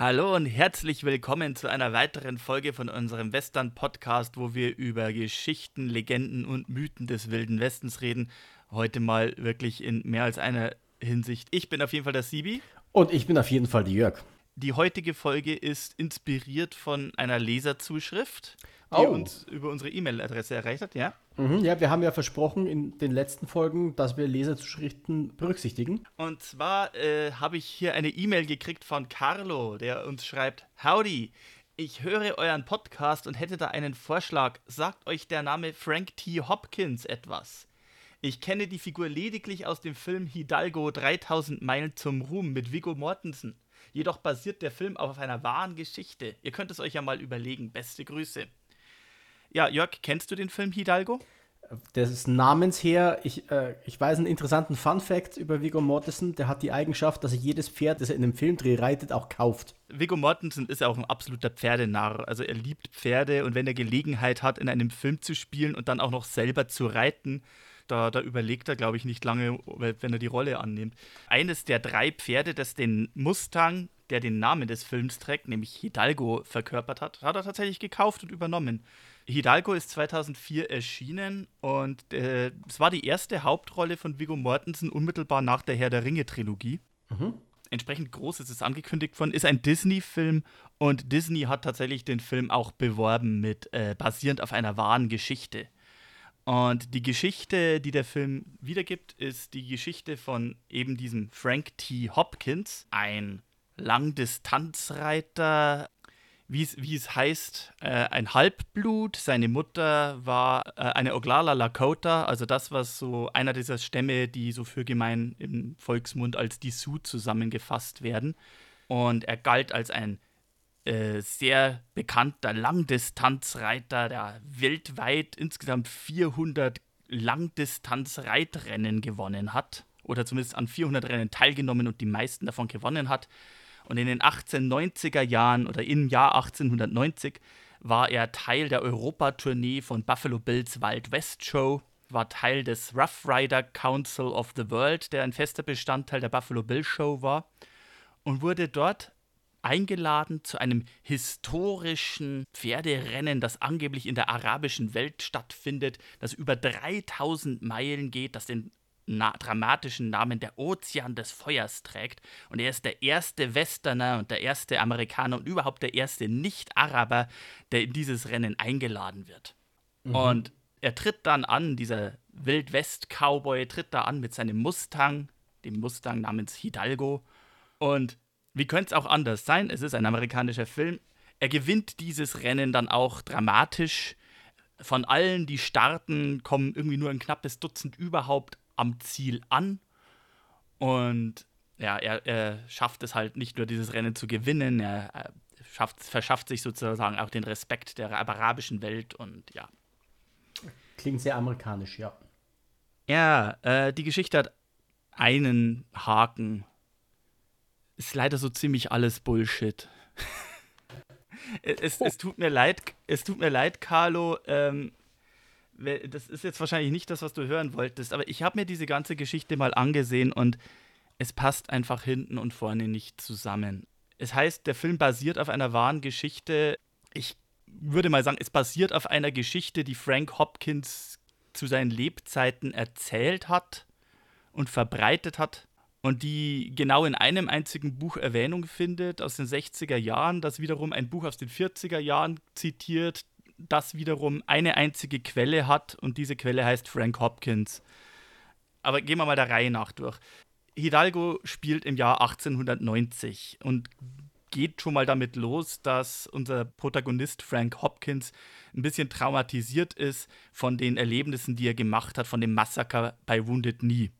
Hallo und herzlich willkommen zu einer weiteren Folge von unserem Western-Podcast, wo wir über Geschichten, Legenden und Mythen des Wilden Westens reden. Heute mal wirklich in mehr als einer Hinsicht. Ich bin auf jeden Fall der Sibi. Und ich bin auf jeden Fall der Jörg. Die heutige Folge ist inspiriert von einer Leserzuschrift, die Oh. uns über unsere E-Mail-Adresse erreicht hat, ja? Mhm, ja, wir haben ja versprochen in den letzten Folgen, dass wir Leserzuschriften berücksichtigen. Und zwar äh, habe ich hier eine E-Mail gekriegt von Carlo, der uns schreibt: Howdy, ich höre euren Podcast und hätte da einen Vorschlag. Sagt euch der Name Frank T. Hopkins etwas? Ich kenne die Figur lediglich aus dem Film Hidalgo 3000 Meilen zum Ruhm mit Viggo Mortensen. Jedoch basiert der Film auf einer wahren Geschichte. Ihr könnt es euch ja mal überlegen. Beste Grüße. Ja, Jörg, kennst du den Film Hidalgo? Des Namens her, ich, äh, ich weiß einen interessanten Fun-Fact über Viggo Mortensen. Der hat die Eigenschaft, dass er jedes Pferd, das er in einem Filmdreh reitet, auch kauft. Viggo Mortensen ist ja auch ein absoluter Pferdenarr. Also er liebt Pferde und wenn er Gelegenheit hat, in einem Film zu spielen und dann auch noch selber zu reiten, da, da überlegt er, glaube ich, nicht lange, wenn er die Rolle annimmt. Eines der drei Pferde, das den Mustang, der den Namen des Films trägt, nämlich Hidalgo, verkörpert hat, hat er tatsächlich gekauft und übernommen. Hidalgo ist 2004 erschienen und äh, es war die erste Hauptrolle von Viggo Mortensen unmittelbar nach der Herr der Ringe-Trilogie entsprechend groß ist es angekündigt worden, ist ein Disney-Film und Disney hat tatsächlich den Film auch beworben mit äh, basierend auf einer wahren Geschichte. Und die Geschichte, die der Film wiedergibt, ist die Geschichte von eben diesem Frank T. Hopkins, ein Langdistanzreiter, wie es, heißt, äh, ein Halbblut. Seine Mutter war äh, eine Oglala Lakota, also das, was so einer dieser Stämme, die so für gemein im Volksmund als die Sioux zusammengefasst werden. Und er galt als ein äh, sehr bekannter Langdistanzreiter, der weltweit insgesamt 400 Langdistanzreitrennen gewonnen hat. Oder zumindest an 400 Rennen teilgenommen und die meisten davon gewonnen hat. Und in den 1890er Jahren oder im Jahr 1890 war er Teil der Europatournee von Buffalo Bills Wild West Show, war Teil des Rough Rider Council of the World, der ein fester Bestandteil der Buffalo Bill Show war, und wurde dort eingeladen zu einem historischen Pferderennen, das angeblich in der arabischen Welt stattfindet, das über 3000 Meilen geht, das den na dramatischen Namen der Ozean des Feuers trägt. Und er ist der erste Westerner und der erste Amerikaner und überhaupt der erste Nicht-Araber, der in dieses Rennen eingeladen wird. Und er tritt dann an, dieser Wildwest-Cowboy tritt da an mit seinem Mustang, dem Mustang namens Hidalgo. Und wie könnte es auch anders sein? Es ist ein amerikanischer Film. Er gewinnt dieses Rennen dann auch dramatisch. Von allen, die starten, kommen irgendwie nur ein knappes Dutzend überhaupt am Ziel an. Und ja, er, er schafft es halt nicht nur, dieses Rennen zu gewinnen, er, er schafft, verschafft sich sozusagen auch den Respekt der arabischen Welt und ja. Klingt sehr amerikanisch, ja. Ja, äh, die Geschichte hat einen Haken. Ist leider so ziemlich alles Bullshit. es, es tut mir leid, es tut mir leid, Carlo. Ähm, das ist jetzt wahrscheinlich nicht das, was du hören wolltest, aber ich habe mir diese ganze Geschichte mal angesehen und es passt einfach hinten und vorne nicht zusammen. Es heißt, der Film basiert auf einer wahren Geschichte. Ich würde mal sagen, es basiert auf einer Geschichte, die Frank Hopkins zu seinen Lebzeiten erzählt hat und verbreitet hat und die genau in einem einzigen Buch Erwähnung findet aus den 60er Jahren, das wiederum ein Buch aus den 40er Jahren zitiert, das wiederum eine einzige Quelle hat und diese Quelle heißt Frank Hopkins. Aber gehen wir mal der Reihe nach durch. Hidalgo spielt im Jahr 1890 und geht schon mal damit los, dass unser Protagonist Frank Hopkins ein bisschen traumatisiert ist von den Erlebnissen, die er gemacht hat, von dem Massaker bei Wounded Knee.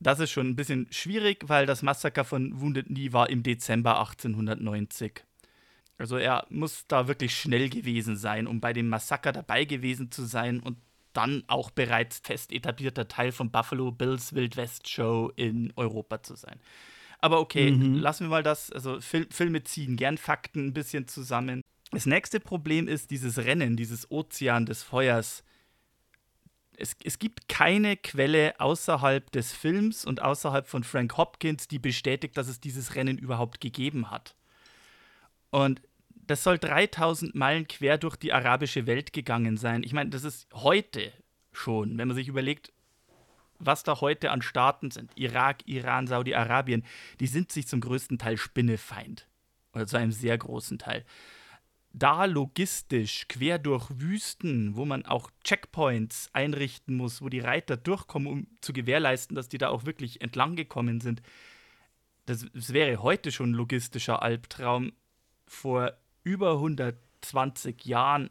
Das ist schon ein bisschen schwierig, weil das Massaker von Wounded Knee war im Dezember 1890. Also er muss da wirklich schnell gewesen sein, um bei dem Massaker dabei gewesen zu sein und dann auch bereits fest etablierter Teil von Buffalo Bills Wild West Show in Europa zu sein. Aber okay, mhm. lassen wir mal das, also Fil Filme ziehen gern Fakten ein bisschen zusammen. Das nächste Problem ist dieses Rennen, dieses Ozean des Feuers. Es, es gibt keine Quelle außerhalb des Films und außerhalb von Frank Hopkins, die bestätigt, dass es dieses Rennen überhaupt gegeben hat. Und das soll 3000 Meilen quer durch die arabische Welt gegangen sein. Ich meine, das ist heute schon, wenn man sich überlegt, was da heute an Staaten sind, Irak, Iran, Saudi-Arabien, die sind sich zum größten Teil Spinnefeind. Oder zu einem sehr großen Teil. Da logistisch quer durch Wüsten, wo man auch Checkpoints einrichten muss, wo die Reiter durchkommen, um zu gewährleisten, dass die da auch wirklich entlang gekommen sind, das, das wäre heute schon ein logistischer Albtraum. Vor über 120 Jahren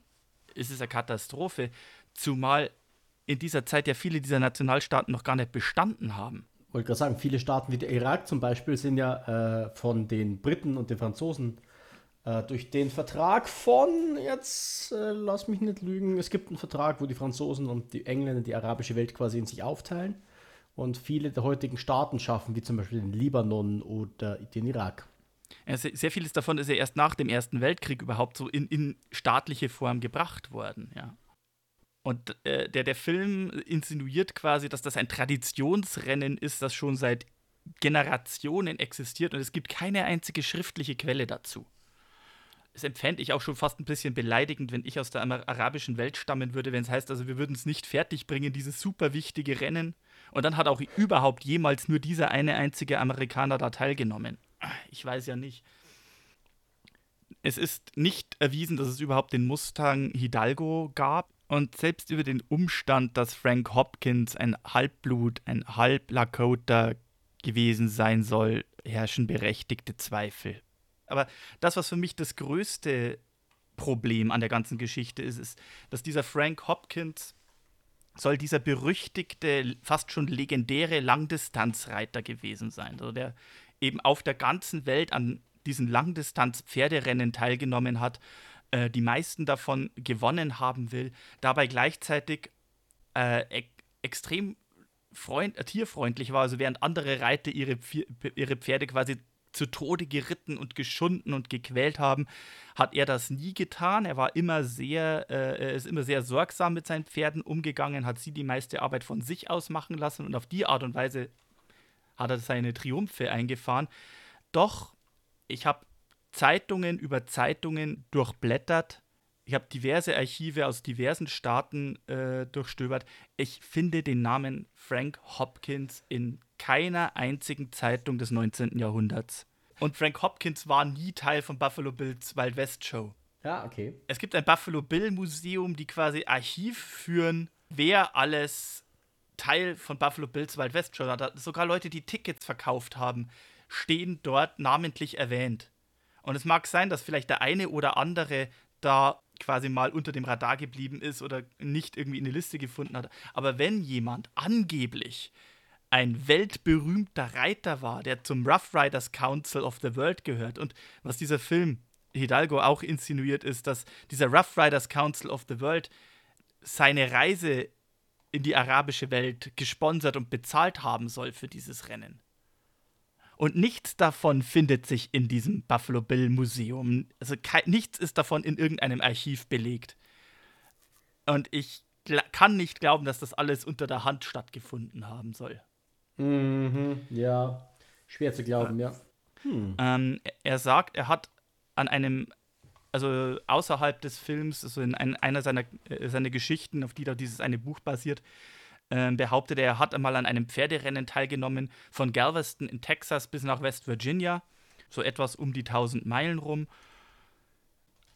ist es eine Katastrophe, zumal in dieser Zeit ja viele dieser Nationalstaaten noch gar nicht bestanden haben. Ich wollte gerade sagen, viele Staaten wie der Irak zum Beispiel sind ja äh, von den Briten und den Franzosen äh, durch den Vertrag von, jetzt äh, lass mich nicht lügen, es gibt einen Vertrag, wo die Franzosen und die Engländer die arabische Welt quasi in sich aufteilen und viele der heutigen Staaten schaffen, wie zum Beispiel den Libanon oder den Irak. Sehr vieles davon ist ja erst nach dem Ersten Weltkrieg überhaupt so in, in staatliche Form gebracht worden, ja. Und äh, der, der Film insinuiert quasi, dass das ein Traditionsrennen ist, das schon seit Generationen existiert und es gibt keine einzige schriftliche Quelle dazu. Das empfände ich auch schon fast ein bisschen beleidigend, wenn ich aus der arabischen Welt stammen würde, wenn es heißt, also wir würden es nicht fertigbringen, dieses super wichtige Rennen. Und dann hat auch überhaupt jemals nur dieser eine einzige Amerikaner da teilgenommen. Ich weiß ja nicht. Es ist nicht erwiesen, dass es überhaupt den Mustang Hidalgo gab. Und selbst über den Umstand, dass Frank Hopkins ein Halbblut, ein Halb-Lakota gewesen sein soll, herrschen berechtigte Zweifel. Aber das, was für mich das größte Problem an der ganzen Geschichte ist, ist, dass dieser Frank Hopkins soll dieser berüchtigte, fast schon legendäre Langdistanzreiter gewesen sein. Also der eben auf der ganzen Welt an diesen Langdistanz-Pferderennen teilgenommen hat, äh, die meisten davon gewonnen haben will, dabei gleichzeitig äh, e extrem freund äh, tierfreundlich war, also während andere Reiter ihre, ihre Pferde quasi zu Tode geritten und geschunden und gequält haben, hat er das nie getan. Er war immer sehr, äh, ist immer sehr sorgsam mit seinen Pferden umgegangen, hat sie die meiste Arbeit von sich aus machen lassen und auf die Art und Weise hat er seine Triumphe eingefahren. Doch, ich habe Zeitungen über Zeitungen durchblättert. Ich habe diverse Archive aus diversen Staaten äh, durchstöbert. Ich finde den Namen Frank Hopkins in keiner einzigen Zeitung des 19. Jahrhunderts. Und Frank Hopkins war nie Teil von Buffalo Bills Wild West Show. Ja, okay. Es gibt ein Buffalo Bill Museum, die quasi Archiv führen, wer alles Teil von Buffalo Bills Wild West hat. Sogar Leute, die Tickets verkauft haben, stehen dort namentlich erwähnt. Und es mag sein, dass vielleicht der eine oder andere da quasi mal unter dem Radar geblieben ist oder nicht irgendwie eine Liste gefunden hat. Aber wenn jemand angeblich ein weltberühmter Reiter war, der zum Rough Riders Council of the World gehört und was dieser Film Hidalgo auch insinuiert ist, dass dieser Rough Riders Council of the World seine Reise in die arabische Welt gesponsert und bezahlt haben soll für dieses Rennen. Und nichts davon findet sich in diesem Buffalo Bill Museum. Also nichts ist davon in irgendeinem Archiv belegt. Und ich kann nicht glauben, dass das alles unter der Hand stattgefunden haben soll. Mhm, ja, schwer zu glauben, ja. Hm. Ähm, er sagt, er hat an einem also außerhalb des Films, also in ein, einer seiner, äh, seiner Geschichten, auf die da dieses eine Buch basiert, äh, behauptet er, er hat einmal an einem Pferderennen teilgenommen von Galveston in Texas bis nach West Virginia, so etwas um die 1000 Meilen rum.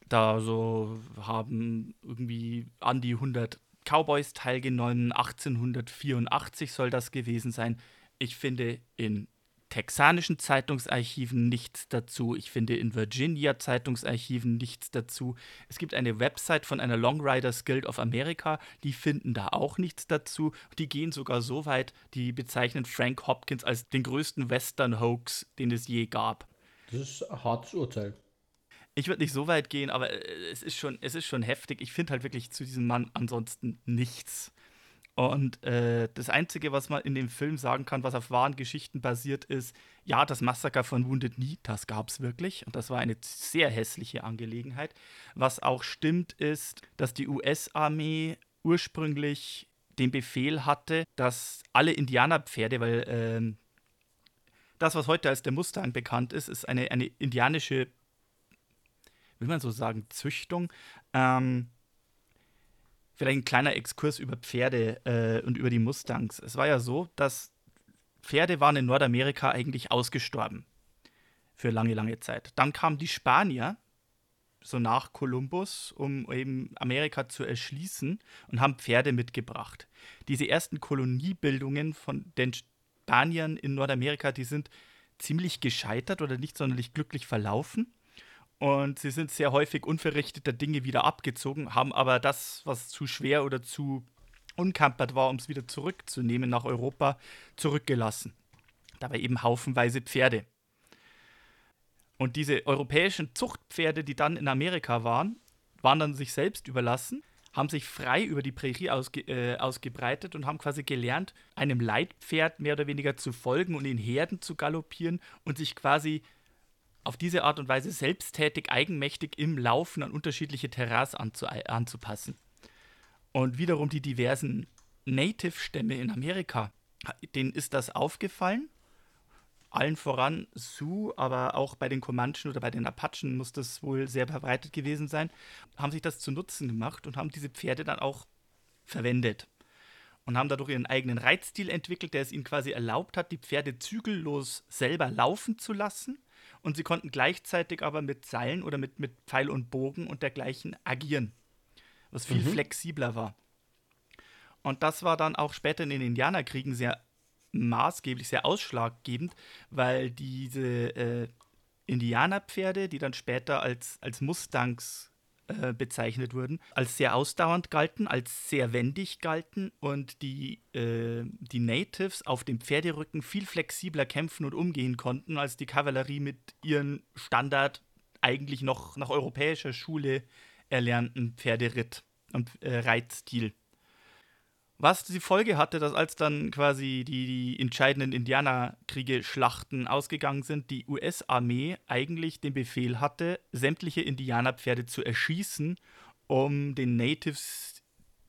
Da so haben irgendwie an die 100 Cowboys teilgenommen, 1884 soll das gewesen sein. Ich finde, in texanischen Zeitungsarchiven nichts dazu. Ich finde in Virginia Zeitungsarchiven nichts dazu. Es gibt eine Website von einer Long Riders Guild of America, die finden da auch nichts dazu. Die gehen sogar so weit, die bezeichnen Frank Hopkins als den größten Western Hoax, den es je gab. Das ist ein hartes Urteil. Ich würde nicht so weit gehen, aber äh, es ist schon, es ist schon heftig. Ich finde halt wirklich zu diesem Mann ansonsten nichts. Und äh, das Einzige, was man in dem Film sagen kann, was auf wahren Geschichten basiert, ist, ja, das Massaker von Wounded Knee, das gab es wirklich. Und das war eine sehr hässliche Angelegenheit. Was auch stimmt, ist, dass die US-Armee ursprünglich den Befehl hatte, dass alle Indianerpferde, weil ähm, das, was heute als der Mustang bekannt ist, ist eine, eine indianische, will man so sagen, Züchtung. Ähm, vielleicht ein kleiner Exkurs über Pferde äh, und über die Mustangs. Es war ja so, dass Pferde waren in Nordamerika eigentlich ausgestorben. Für lange, lange Zeit. Dann kamen die Spanier, so nach Kolumbus, um eben Amerika zu erschließen und haben Pferde mitgebracht. Diese ersten Koloniebildungen von den Spaniern in Nordamerika, die sind ziemlich gescheitert oder nicht sonderlich glücklich verlaufen. Und sie sind sehr häufig unverrichteter Dinge wieder abgezogen, haben aber das, was zu schwer oder zu unkampert war, um es wieder zurückzunehmen nach Europa, zurückgelassen. Dabei eben haufenweise Pferde. Und diese europäischen Zuchtpferde, die dann in Amerika waren, waren dann sich selbst überlassen, haben sich frei über die Prärie ausge äh, ausgebreitet und haben quasi gelernt, einem Leitpferd mehr oder weniger zu folgen und in Herden zu galoppieren und sich quasi auf diese Art und Weise selbsttätig, eigenmächtig im Laufen an unterschiedliche Terrains anzu anzupassen. Und wiederum die diversen Native-Stämme in Amerika, denen ist das aufgefallen. Allen voran Sioux, aber auch bei den Comanchen oder bei den Apachen muss das wohl sehr verbreitet gewesen sein, haben sich das zu Nutzen gemacht und haben diese Pferde dann auch verwendet. Und haben dadurch ihren eigenen Reitstil entwickelt, der es ihnen quasi erlaubt hat, die Pferde zügellos selber laufen zu lassen und sie konnten gleichzeitig aber mit Seilen oder mit, mit Pfeil und Bogen und dergleichen agieren, was viel mhm. flexibler war. Und das war dann auch später in den Indianerkriegen sehr maßgeblich, sehr ausschlaggebend, weil diese äh, Indianerpferde, die dann später als, als Mustangs äh, bezeichnet wurden, als sehr ausdauernd galten, als sehr wendig galten und die, äh, die Natives auf dem Pferderücken viel flexibler kämpfen und umgehen konnten, als die Kavallerie mit ihren Standard eigentlich noch nach europäischer Schule erlernten Pferderitt und äh, Reitstil. Was die Folge hatte, dass als dann quasi die, die entscheidenden Indianerkriege, Schlachten ausgegangen sind, die US-Armee eigentlich den Befehl hatte, sämtliche Indianerpferde zu erschießen, um den Natives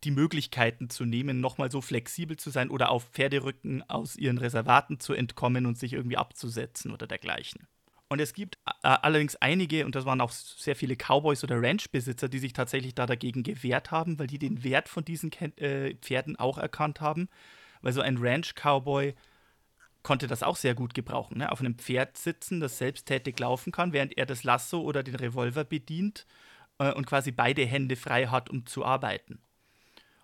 die Möglichkeiten zu nehmen, nochmal so flexibel zu sein oder auf Pferderücken aus ihren Reservaten zu entkommen und sich irgendwie abzusetzen oder dergleichen. Und es gibt äh, allerdings einige, und das waren auch sehr viele Cowboys oder Ranchbesitzer, die sich tatsächlich da dagegen gewehrt haben, weil die den Wert von diesen Ken äh, Pferden auch erkannt haben. Weil so ein Ranch-Cowboy konnte das auch sehr gut gebrauchen. Ne? Auf einem Pferd sitzen, das selbsttätig laufen kann, während er das Lasso oder den Revolver bedient äh, und quasi beide Hände frei hat, um zu arbeiten.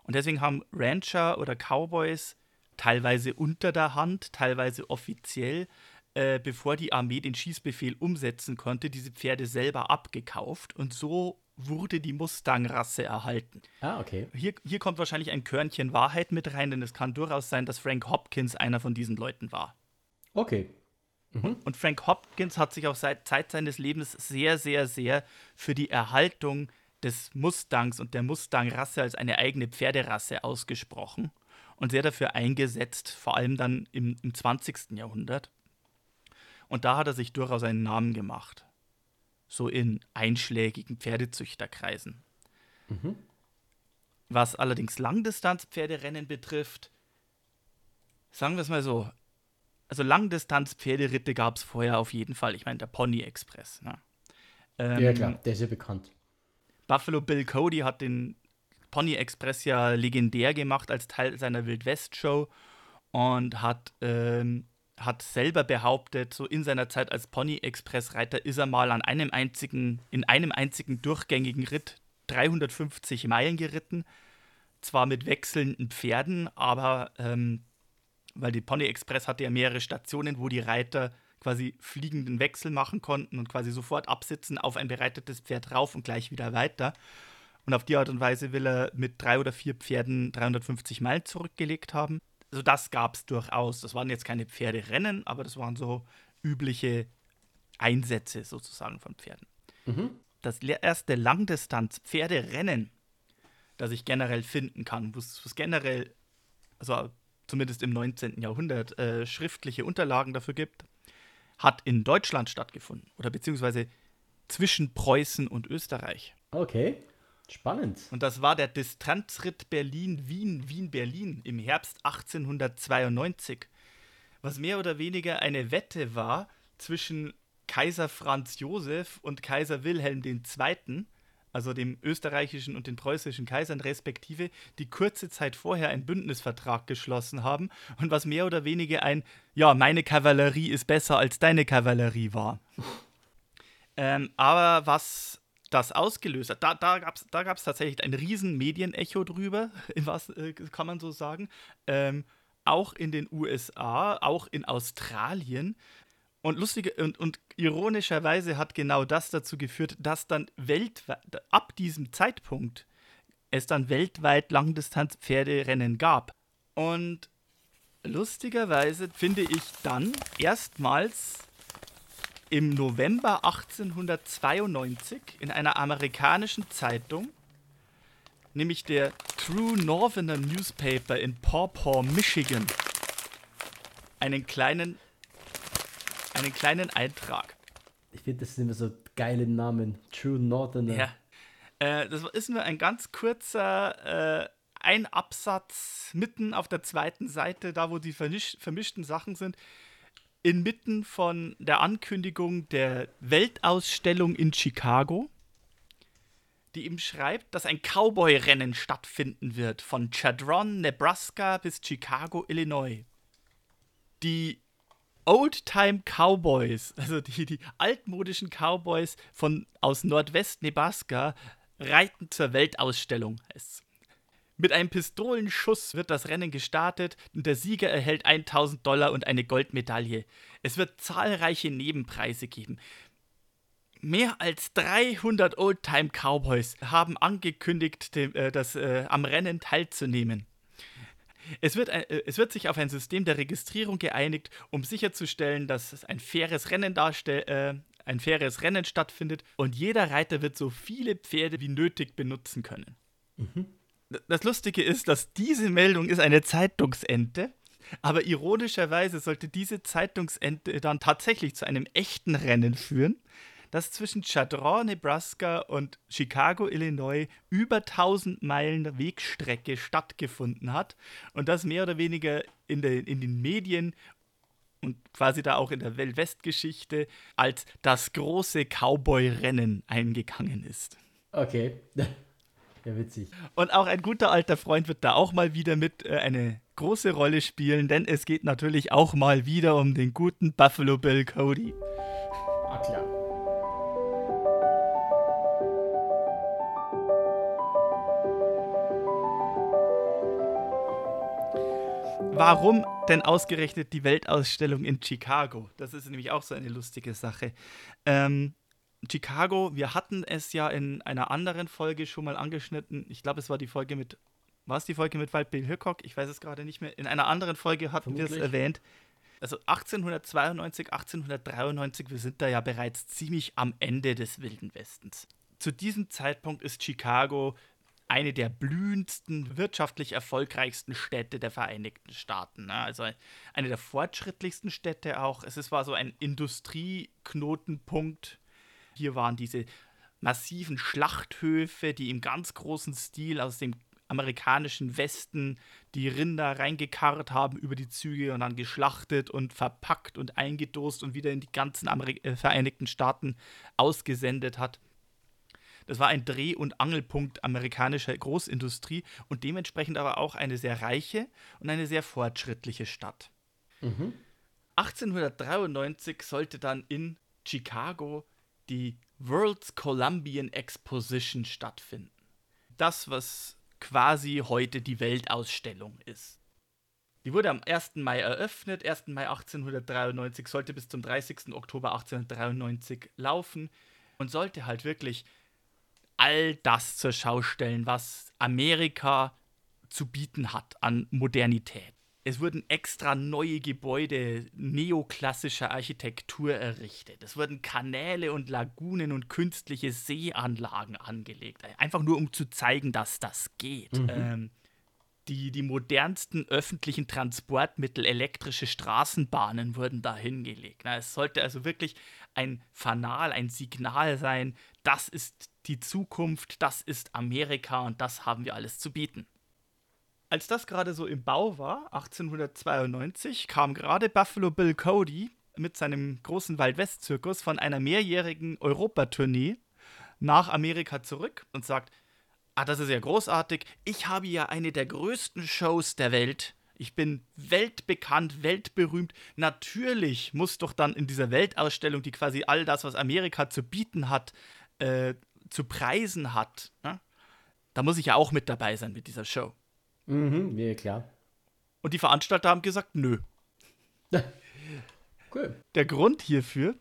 Und deswegen haben Rancher oder Cowboys teilweise unter der Hand, teilweise offiziell äh, bevor die Armee den Schießbefehl umsetzen konnte, diese Pferde selber abgekauft und so wurde die Mustang-Rasse erhalten. Ah, okay. Hier, hier kommt wahrscheinlich ein Körnchen Wahrheit mit rein, denn es kann durchaus sein, dass Frank Hopkins einer von diesen Leuten war. Okay. Mhm. Und Frank Hopkins hat sich auch seit Zeit seines Lebens sehr, sehr, sehr für die Erhaltung des Mustangs und der Mustang-Rasse als eine eigene Pferderasse ausgesprochen und sehr dafür eingesetzt, vor allem dann im, im 20. Jahrhundert. Und da hat er sich durchaus einen Namen gemacht. So in einschlägigen Pferdezüchterkreisen. Mhm. Was allerdings Langdistanz-Pferderennen betrifft, sagen wir es mal so, also Langdistanz-Pferderitte gab es vorher auf jeden Fall. Ich meine, der Pony Express. Ne? Ähm, ja, klar, der ist ja bekannt. Buffalo Bill Cody hat den Pony Express ja legendär gemacht als Teil seiner Wildwest-Show und hat ähm, hat selber behauptet, so in seiner Zeit als Pony-Express-Reiter ist er mal an einem einzigen, in einem einzigen durchgängigen Ritt 350 Meilen geritten. Zwar mit wechselnden Pferden, aber ähm, weil die Pony Express hatte ja mehrere Stationen, wo die Reiter quasi fliegenden Wechsel machen konnten und quasi sofort absitzen auf ein bereitetes Pferd rauf und gleich wieder weiter. Und auf die Art und Weise will er mit drei oder vier Pferden 350 Meilen zurückgelegt haben also das gab es durchaus. Das waren jetzt keine Pferderennen, aber das waren so übliche Einsätze sozusagen von Pferden. Mhm. das erste Langdistanz-Pferderennen, das ich generell finden kann, wo es generell, also zumindest im 19. Jahrhundert, äh, schriftliche Unterlagen dafür gibt, hat in Deutschland stattgefunden oder beziehungsweise zwischen Preußen und Österreich. Okay, spannend. Und das war der Distanzritt Berlin-Wien, Wien-Berlin im Herbst 1892, was mehr oder weniger eine Wette war zwischen Kaiser Franz Josef und Kaiser Wilhelm II., also dem österreichischen und den preußischen Kaisern respektive, die kurze Zeit vorher einen Bündnisvertrag geschlossen haben und was mehr oder weniger ein, ja, meine Kavallerie ist besser als deine Kavallerie war. ähm, aber was das ausgelöst hat, da, da gab es da gab's tatsächlich ein riesen Medienecho drüber, was äh, kann man so sagen. Ähm, auch in den USA, auch in Australien. Und lustige und, und ironischerweise hat genau das dazu geführt, dass dann weltweit, ab diesem Zeitpunkt es dann weltweit Langdistanz-Pferderennen gab. Und lustigerweise finde ich dann erstmals im November 1892 in einer amerikanischen Zeitung, nämlich der True Northerner Newspaper in Paw Paw, Michigan, einen kleinen einen kleinen Eintrag. Ich finde, das sind immer so geile Namen. True Northerner. Ja. Äh, das ist nur ein ganz kurzer äh, ein Absatz mitten auf der zweiten Seite, da wo die vermischten Sachen sind. Inmitten von der Ankündigung der Weltausstellung in Chicago, die ihm schreibt, dass ein Cowboy-Rennen stattfinden wird, von Chadron, Nebraska bis Chicago, Illinois. Die Oldtime Cowboys, also die, die altmodischen Cowboys von aus Nordwest-Nebraska, reiten zur Weltausstellung. Es mit einem Pistolenschuss wird das Rennen gestartet und der Sieger erhält 1000 Dollar und eine Goldmedaille. Es wird zahlreiche Nebenpreise geben. Mehr als 300 Oldtime Cowboys haben angekündigt, dem, äh, das, äh, am Rennen teilzunehmen. Es wird, äh, es wird sich auf ein System der Registrierung geeinigt, um sicherzustellen, dass ein faires Rennen darstellt. Äh, ein faires Rennen stattfindet und jeder Reiter wird so viele Pferde wie nötig benutzen können. Mhm. Das Lustige ist, dass diese Meldung ist eine Zeitungsente, aber ironischerweise sollte diese Zeitungsente dann tatsächlich zu einem echten Rennen führen das zwischen Chadron, Nebraska und Chicago, Illinois über 1000 Meilen Wegstrecke stattgefunden hat und das mehr oder weniger in, der, in den Medien und quasi da auch in der Weltwestgeschichte als das große Cowboy-Rennen eingegangen ist. Okay. Ja, witzig. Und auch ein guter alter Freund wird da auch mal wieder mit äh, eine große Rolle spielen, denn es geht natürlich auch mal wieder um den guten Buffalo Bill Cody. Ah, klar. warum denn ausgerechnet die Weltausstellung in Chicago? Das ist nämlich auch so eine lustige Sache. Ähm, Chicago, wir hatten es ja in einer anderen Folge schon mal angeschnitten. Ich glaube, es war die Folge mit, war es die Folge mit Wild Bill Hickok? Ich weiß es gerade nicht mehr. In einer anderen Folge hatten wir es erwähnt. Also 1892, 1893, wir sind da ja bereits ziemlich am Ende des Wilden Westens. Zu diesem Zeitpunkt ist Chicago eine der blühendsten, wirtschaftlich erfolgreichsten Städte der Vereinigten Staaten. Ne? Also eine der fortschrittlichsten Städte auch. Es war so ein Industrieknotenpunkt. Hier waren diese massiven Schlachthöfe, die im ganz großen Stil aus dem amerikanischen Westen die Rinder reingekarrt haben über die Züge und dann geschlachtet und verpackt und eingedost und wieder in die ganzen Ameri äh, Vereinigten Staaten ausgesendet hat. Das war ein Dreh- und Angelpunkt amerikanischer Großindustrie und dementsprechend aber auch eine sehr reiche und eine sehr fortschrittliche Stadt. Mhm. 1893 sollte dann in Chicago die World's Columbian Exposition stattfinden. Das, was quasi heute die Weltausstellung ist. Die wurde am 1. Mai eröffnet, 1. Mai 1893, sollte bis zum 30. Oktober 1893 laufen und sollte halt wirklich all das zur Schau stellen, was Amerika zu bieten hat an Modernität. Es wurden extra neue Gebäude neoklassischer Architektur errichtet. Es wurden Kanäle und Lagunen und künstliche Seeanlagen angelegt. Einfach nur, um zu zeigen, dass das geht. Mhm. Ähm, die, die modernsten öffentlichen Transportmittel, elektrische Straßenbahnen wurden da hingelegt. es sollte also wirklich ein Fanal, ein Signal sein, das ist die Zukunft, das ist Amerika und das haben wir alles zu bieten. Als das gerade so im Bau war, 1892, kam gerade Buffalo Bill Cody mit seinem großen Waldwest-Zirkus von einer mehrjährigen Europatournee nach Amerika zurück und sagt, ah, das ist ja großartig, ich habe ja eine der größten Shows der Welt. Ich bin weltbekannt, weltberühmt. Natürlich muss doch dann in dieser Weltausstellung, die quasi all das, was Amerika zu bieten hat, äh, zu preisen hat, ne? da muss ich ja auch mit dabei sein mit dieser Show. Mhm, ja, klar. Und die Veranstalter haben gesagt, nö. cool. Der Grund hierfür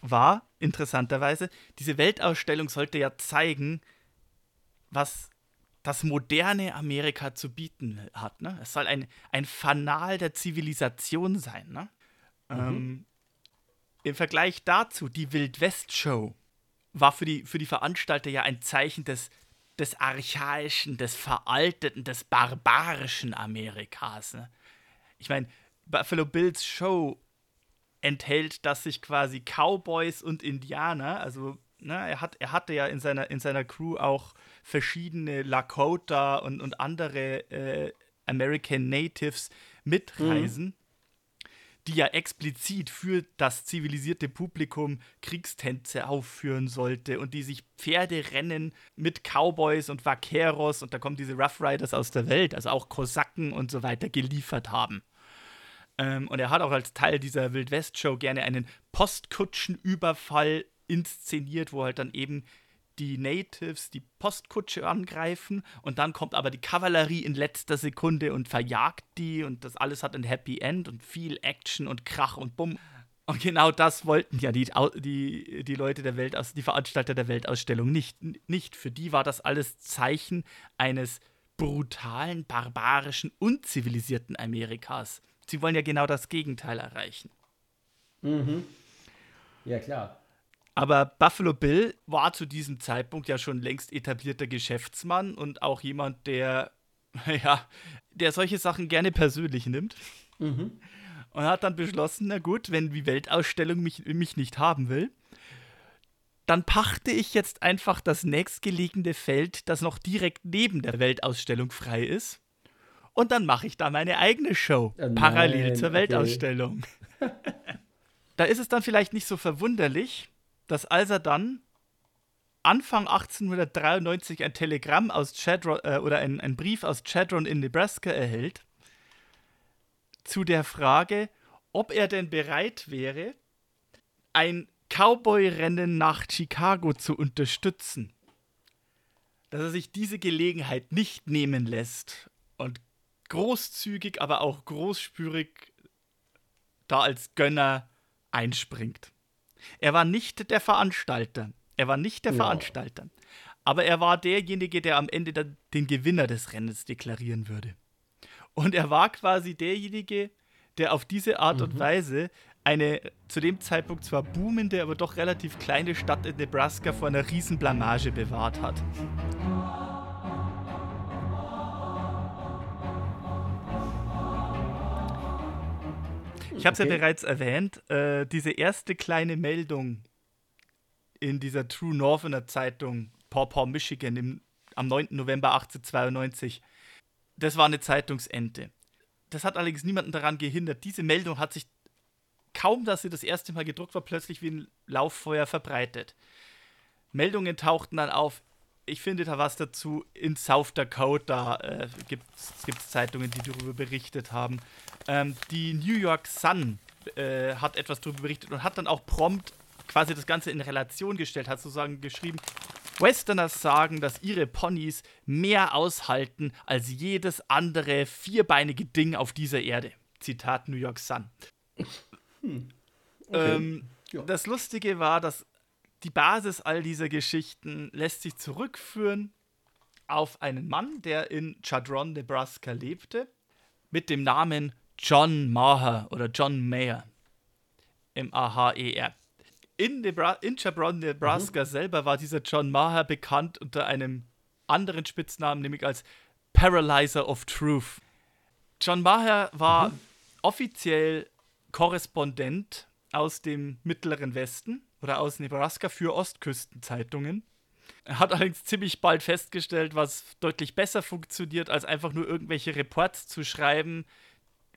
war, interessanterweise, diese Weltausstellung sollte ja zeigen, was das moderne Amerika zu bieten hat. Ne? Es soll ein, ein Fanal der Zivilisation sein. Ne? Mhm. Ähm, Im Vergleich dazu, die Wildwest-Show war für die, für die Veranstalter ja ein Zeichen des des archaischen, des veralteten, des barbarischen Amerikas. Ne? Ich meine, Buffalo Bills Show enthält, dass sich quasi Cowboys und Indianer, also ne, er, hat, er hatte ja in seiner, in seiner Crew auch verschiedene Lakota und, und andere äh, American Natives mitreisen. Mhm die ja explizit für das zivilisierte Publikum Kriegstänze aufführen sollte und die sich Pferderennen mit Cowboys und Vaqueros und da kommen diese Rough Riders aus der Welt, also auch Kosaken und so weiter, geliefert haben. Ähm, und er hat auch als Teil dieser Wildwest-Show gerne einen Postkutschenüberfall inszeniert, wo halt dann eben die Natives die Postkutsche angreifen und dann kommt aber die Kavallerie in letzter Sekunde und verjagt die und das alles hat ein Happy End und viel Action und Krach und Bumm. Und genau das wollten ja die, die, die Leute der Welt, die Veranstalter der Weltausstellung nicht, nicht. Für die war das alles Zeichen eines brutalen, barbarischen, unzivilisierten Amerikas. Sie wollen ja genau das Gegenteil erreichen. Mhm. Ja, klar. Aber Buffalo Bill war zu diesem Zeitpunkt ja schon längst etablierter Geschäftsmann und auch jemand, der, ja, der solche Sachen gerne persönlich nimmt. Mhm. Und hat dann beschlossen, na gut, wenn die Weltausstellung mich, mich nicht haben will, dann pachte ich jetzt einfach das nächstgelegene Feld, das noch direkt neben der Weltausstellung frei ist. Und dann mache ich da meine eigene Show, oh parallel zur okay. Weltausstellung. da ist es dann vielleicht nicht so verwunderlich, dass als er dann Anfang 1893 ein Telegramm aus Chadron äh, oder ein, ein Brief aus Chadron in Nebraska erhält, zu der Frage, ob er denn bereit wäre, ein Cowboy-Rennen nach Chicago zu unterstützen. Dass er sich diese Gelegenheit nicht nehmen lässt und großzügig, aber auch großspürig da als Gönner einspringt. Er war nicht der Veranstalter. Er war nicht der ja. Veranstalter. Aber er war derjenige, der am Ende den Gewinner des Rennens deklarieren würde. Und er war quasi derjenige, der auf diese Art mhm. und Weise eine zu dem Zeitpunkt zwar boomende, aber doch relativ kleine Stadt in Nebraska vor einer Riesenblamage bewahrt hat. Ich habe es okay. ja bereits erwähnt, äh, diese erste kleine Meldung in dieser True Northerner Zeitung, Paw Paw, Michigan, im, am 9. November 1892, das war eine Zeitungsente. Das hat allerdings niemanden daran gehindert. Diese Meldung hat sich kaum, dass sie das erste Mal gedruckt war, plötzlich wie ein Lauffeuer verbreitet. Meldungen tauchten dann auf, ich finde da was dazu. In South Dakota äh, gibt es Zeitungen, die darüber berichtet haben. Ähm, die New York Sun äh, hat etwas darüber berichtet und hat dann auch prompt quasi das Ganze in Relation gestellt, hat sozusagen geschrieben, Westerners sagen, dass ihre Ponys mehr aushalten als jedes andere vierbeinige Ding auf dieser Erde. Zitat New York Sun. Hm. Okay. Ähm, ja. Das Lustige war, dass die Basis all dieser Geschichten lässt sich zurückführen auf einen Mann, der in Chadron, Nebraska lebte, mit dem Namen John Maher oder John Mayer. M-A-H-E-R. In, Nebra in Chevron, Nebraska mhm. selber war dieser John Maher bekannt unter einem anderen Spitznamen, nämlich als Paralyzer of Truth. John Maher war mhm. offiziell Korrespondent aus dem Mittleren Westen oder aus Nebraska für Ostküstenzeitungen. Er hat allerdings ziemlich bald festgestellt, was deutlich besser funktioniert, als einfach nur irgendwelche Reports zu schreiben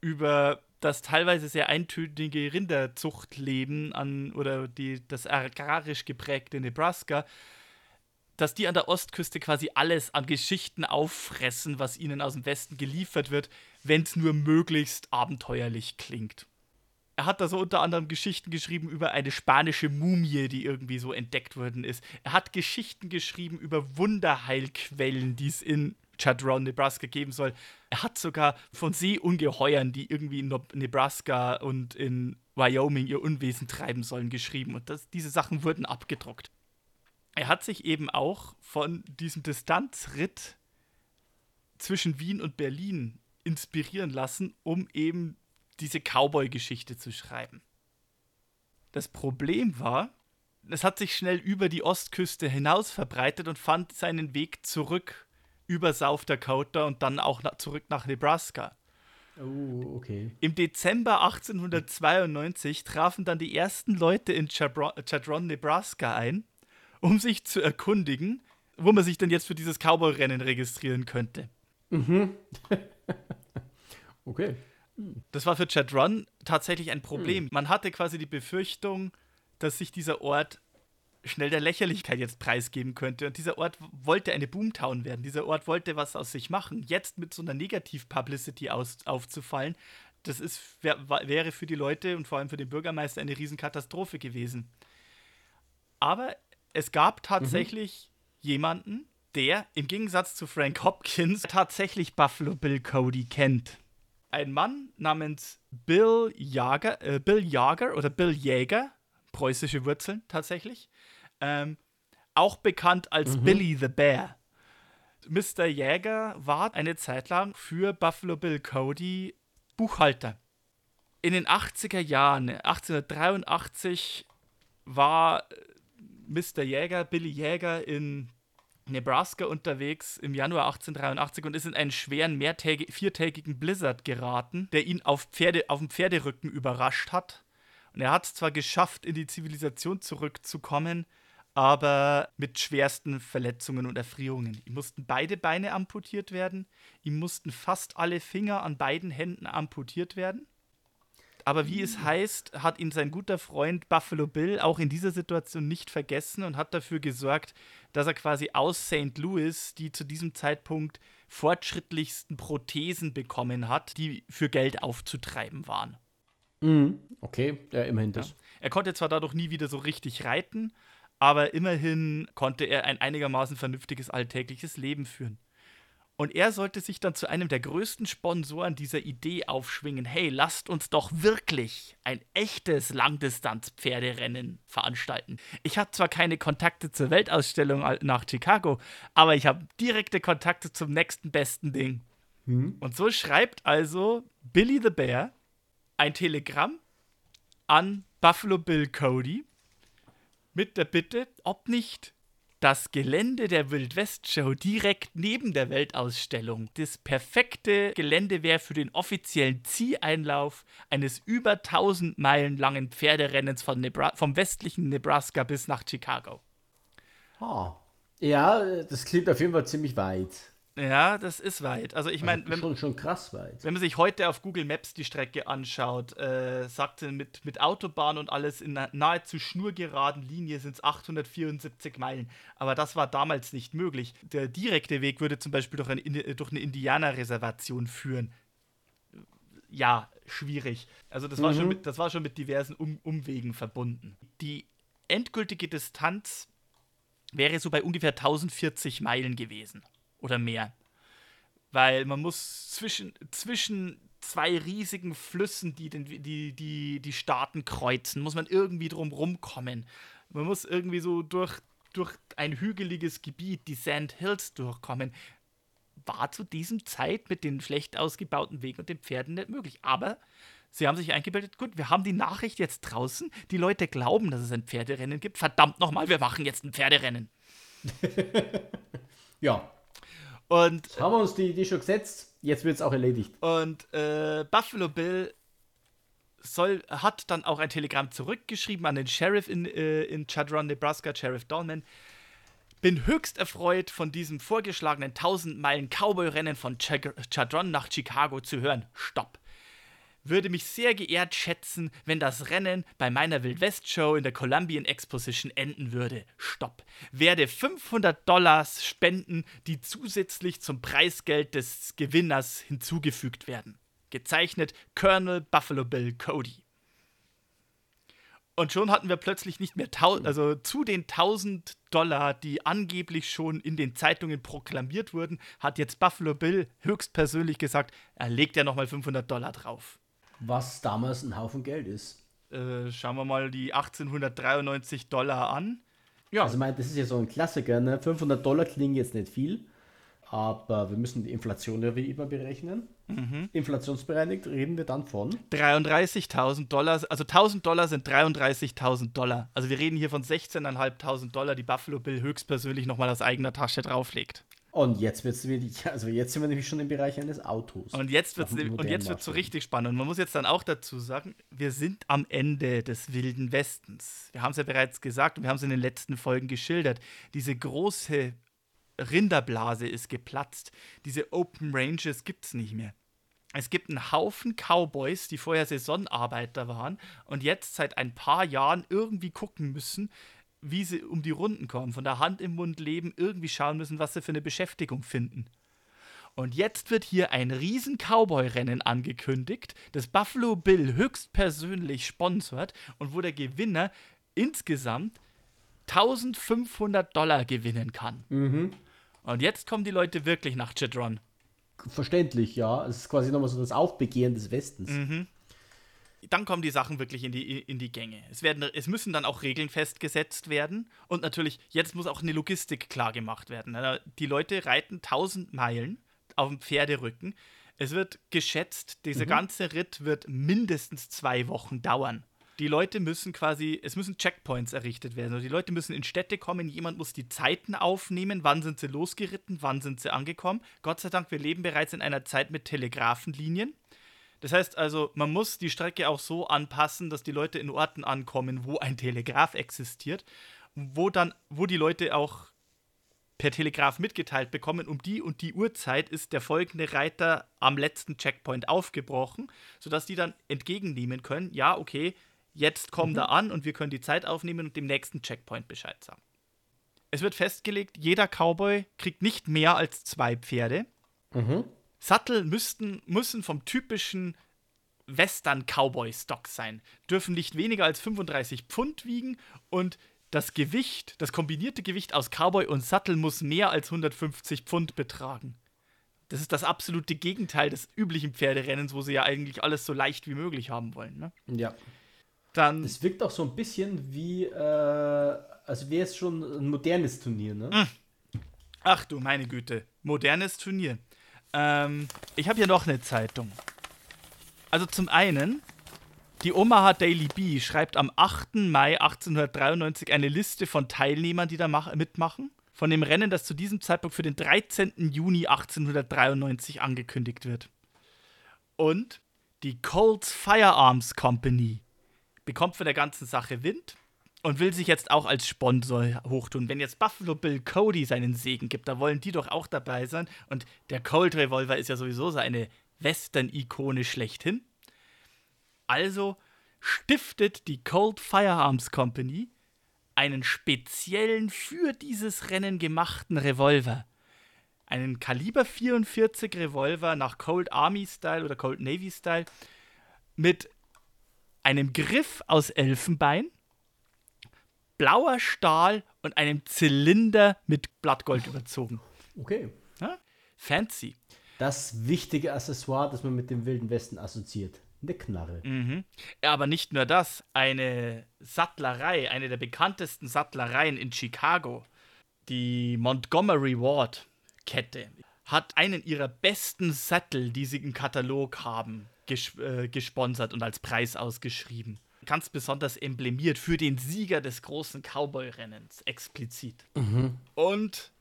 über das teilweise sehr eintönige Rinderzuchtleben an oder die, das agrarisch geprägte Nebraska, dass die an der Ostküste quasi alles an Geschichten auffressen, was ihnen aus dem Westen geliefert wird, wenn es nur möglichst abenteuerlich klingt. Er hat da so unter anderem Geschichten geschrieben über eine spanische Mumie, die irgendwie so entdeckt worden ist. Er hat Geschichten geschrieben über Wunderheilquellen, die es in Chadron, Nebraska geben soll. Er hat sogar von Seeungeheuern, die irgendwie in Nebraska und in Wyoming ihr Unwesen treiben sollen, geschrieben. Und das, diese Sachen wurden abgedruckt. Er hat sich eben auch von diesem Distanzritt zwischen Wien und Berlin inspirieren lassen, um eben diese Cowboy-Geschichte zu schreiben. Das Problem war, es hat sich schnell über die Ostküste hinaus verbreitet und fand seinen Weg zurück über South Dakota und dann auch na zurück nach Nebraska. Oh, okay. Im Dezember 1892 trafen dann die ersten Leute in Chadron, Nebraska ein, um sich zu erkundigen, wo man sich denn jetzt für dieses Cowboy-Rennen registrieren könnte. Mhm. okay. Das war für Chad Run tatsächlich ein Problem. Mhm. Man hatte quasi die Befürchtung, dass sich dieser Ort schnell der Lächerlichkeit jetzt preisgeben könnte. Und dieser Ort wollte eine Boomtown werden. Dieser Ort wollte was aus sich machen. Jetzt mit so einer Negativ-Publicity aufzufallen, das ist, wär, wäre für die Leute und vor allem für den Bürgermeister eine Riesenkatastrophe gewesen. Aber es gab tatsächlich mhm. jemanden, der im Gegensatz zu Frank Hopkins tatsächlich Buffalo Bill Cody kennt ein Mann namens Bill Jager, äh, Bill Jager oder Bill Jäger, preußische Wurzeln tatsächlich, ähm, auch bekannt als mhm. Billy the Bear. Mr. Jäger war eine Zeit lang für Buffalo Bill Cody Buchhalter. In den 80er Jahren, 1883, war Mr. Jäger, Billy Jäger in Nebraska unterwegs im Januar 1883 und ist in einen schweren viertägigen Blizzard geraten, der ihn auf, Pferde, auf dem Pferderücken überrascht hat. Und er hat es zwar geschafft, in die Zivilisation zurückzukommen, aber mit schwersten Verletzungen und Erfrierungen. Ihm mussten beide Beine amputiert werden, ihm mussten fast alle Finger an beiden Händen amputiert werden. Aber wie es heißt, hat ihn sein guter Freund Buffalo Bill auch in dieser Situation nicht vergessen und hat dafür gesorgt, dass er quasi aus St. Louis die zu diesem Zeitpunkt fortschrittlichsten Prothesen bekommen hat, die für Geld aufzutreiben waren. Mhm. Okay, ja, immerhin das. Ja. Er konnte zwar dadurch nie wieder so richtig reiten, aber immerhin konnte er ein einigermaßen vernünftiges alltägliches Leben führen. Und er sollte sich dann zu einem der größten Sponsoren dieser Idee aufschwingen. Hey, lasst uns doch wirklich ein echtes Langdistanz-Pferderennen veranstalten. Ich habe zwar keine Kontakte zur Weltausstellung nach Chicago, aber ich habe direkte Kontakte zum nächsten besten Ding. Mhm. Und so schreibt also Billy the Bear ein Telegramm an Buffalo Bill Cody mit der Bitte, ob nicht das Gelände der Wildwest-Show direkt neben der Weltausstellung das perfekte Gelände wäre für den offiziellen Zieheinlauf eines über 1000 Meilen langen Pferderennens vom westlichen Nebraska bis nach Chicago. Oh. Ja, das klingt auf jeden Fall ziemlich weit. Ja, das ist weit. Also ich meine, also wenn, schon, krass weit. Wenn man sich heute auf Google Maps die Strecke anschaut, äh, sagte mit, mit Autobahn und alles in einer nahezu schnurgeraden Linie sind es 874 Meilen. Aber das war damals nicht möglich. Der direkte Weg würde zum Beispiel durch, ein, durch eine Indianerreservation führen. Ja, schwierig. Also das, mhm. war, schon mhm. mit, das war schon mit diversen um Umwegen verbunden. Die endgültige Distanz wäre so bei ungefähr 1040 Meilen gewesen oder mehr. Weil man muss zwischen, zwischen zwei riesigen Flüssen, die, den, die, die die Staaten kreuzen, muss man irgendwie drum rumkommen. Man muss irgendwie so durch, durch ein hügeliges Gebiet, die Sand Hills, durchkommen. war zu diesem Zeit mit den schlecht ausgebauten Wegen und den Pferden nicht möglich. Aber sie haben sich eingebildet, gut, wir haben die Nachricht jetzt draußen, die Leute glauben, dass es ein Pferderennen gibt. Verdammt nochmal, wir machen jetzt ein Pferderennen. ja. Und Jetzt haben wir uns die, die schon gesetzt, jetzt wird es auch erledigt. Und äh, Buffalo Bill soll, hat dann auch ein Telegramm zurückgeschrieben an den Sheriff in, äh, in Chadron, Nebraska, Sheriff Dolman. Bin höchst erfreut, von diesem vorgeschlagenen 1000 Meilen Cowboy-Rennen von Ch Chadron nach Chicago zu hören. Stopp. Würde mich sehr geehrt schätzen, wenn das Rennen bei meiner Wildwest-Show in der Columbian Exposition enden würde. Stopp. Werde 500 Dollars spenden, die zusätzlich zum Preisgeld des Gewinners hinzugefügt werden. Gezeichnet Colonel Buffalo Bill Cody. Und schon hatten wir plötzlich nicht mehr, tau also zu den 1000 Dollar, die angeblich schon in den Zeitungen proklamiert wurden, hat jetzt Buffalo Bill höchstpersönlich gesagt, er legt ja nochmal 500 Dollar drauf. Was damals ein Haufen Geld ist. Äh, schauen wir mal die 1893 Dollar an. Ja, Also, ich meine, das ist ja so ein Klassiker, ne? 500 Dollar klingen jetzt nicht viel, aber wir müssen die Inflation ja wie immer berechnen. Inflationsbereinigt reden wir dann von. 33.000 Dollar, also 1000 Dollar sind 33.000 Dollar. Also wir reden hier von 16.500 Dollar, die Buffalo Bill höchstpersönlich nochmal aus eigener Tasche drauflegt. Und jetzt wird's wirklich, also jetzt sind wir nämlich schon im Bereich eines Autos. Und jetzt wird Auf dem und jetzt wird's so richtig spannend. Und man muss jetzt dann auch dazu sagen, wir sind am Ende des wilden Westens. Wir haben es ja bereits gesagt und wir haben es in den letzten Folgen geschildert. Diese große Rinderblase ist geplatzt. Diese Open Ranges gibt es nicht mehr. Es gibt einen Haufen Cowboys, die vorher Saisonarbeiter waren und jetzt seit ein paar Jahren irgendwie gucken müssen, wie sie um die Runden kommen, von der Hand im Mund leben, irgendwie schauen müssen, was sie für eine Beschäftigung finden. Und jetzt wird hier ein riesen Cowboy-Rennen angekündigt, das Buffalo Bill höchstpersönlich sponsort und wo der Gewinner insgesamt 1500 Dollar gewinnen kann. Und jetzt kommen die Leute wirklich nach Chitron. Verständlich, ja. Es ist quasi nochmal so das Aufbegehren des Westens. Dann kommen die Sachen wirklich in die, in die Gänge. Es, werden, es müssen dann auch Regeln festgesetzt werden. Und natürlich, jetzt muss auch eine Logistik klar gemacht werden. Also Die Leute reiten 1000 Meilen auf dem Pferderücken. Es wird geschätzt, dieser ganze Ritt wird mindestens zwei Wochen dauern. Die Leute müssen quasi, es müssen Checkpoints errichtet werden. Also die Leute müssen in Städte kommen, jemand muss die Zeiten aufnehmen, wann sind sie losgeritten, wann sind sie angekommen. Gott sei Dank, wir leben bereits in einer Zeit mit Telegrafenlinien. Das heißt also, man muss die Strecke auch so anpassen, dass die Leute in Orten ankommen, wo ein Telegraph existiert, wo dann, wo die Leute auch per Telegraph mitgeteilt bekommen, um die und die Uhrzeit ist der folgende Reiter am letzten Checkpoint aufgebrochen, sodass die dann entgegennehmen können, ja, okay, jetzt kommt er an und wir können die Zeit aufnehmen und dem nächsten Checkpoint Bescheid sagen. Es wird festgelegt, jeder Cowboy kriegt nicht mehr als zwei Pferde. Sattel müssten, müssen vom typischen Western-Cowboy-Stock sein, dürfen nicht weniger als 35 Pfund wiegen und das Gewicht, das kombinierte Gewicht aus Cowboy und Sattel muss mehr als 150 Pfund betragen. Das ist das absolute Gegenteil des üblichen Pferderennens, wo sie ja eigentlich alles so leicht wie möglich haben wollen. Ne? Ja. Dann, Das wirkt auch so ein bisschen wie, äh, als wäre es schon ein modernes Turnier, ne? ach du meine Güte, modernes Turnier. Ähm, ich habe hier noch eine Zeitung. Also zum einen, die Omaha Daily Bee schreibt am 8. Mai 1893 eine Liste von Teilnehmern, die da mach mitmachen, von dem Rennen, das zu diesem Zeitpunkt für den 13. Juni 1893 angekündigt wird. Und die Colts Firearms Company bekommt von der ganzen Sache Wind und will sich jetzt auch als Sponsor hochtun. Wenn jetzt Buffalo Bill Cody seinen Segen gibt, da wollen die doch auch dabei sein. Und der Colt Revolver ist ja sowieso so eine Western-Ikone schlechthin. Also stiftet die Colt Firearms Company einen speziellen für dieses Rennen gemachten Revolver. Einen Kaliber 44 Revolver nach Colt Army Style oder Colt Navy Style mit einem Griff aus Elfenbein, blauer Stahl und einem Zylinder mit Blattgold überzogen. Okay. Ja? Fancy. Das wichtige Accessoire, das man mit dem Wilden Westen assoziiert. Eine Knarre. Mhm. Ja, aber nicht nur das. Eine Sattlerei, eine der bekanntesten Sattlereien in Chicago, die Montgomery Ward Kette, hat einen ihrer besten Sattel, die sie im Katalog haben, ges äh, gesponsert und als Preis ausgeschrieben. Ganz besonders emblemiert für den Sieger des großen Cowboy-Rennens, explizit. Mhm. Und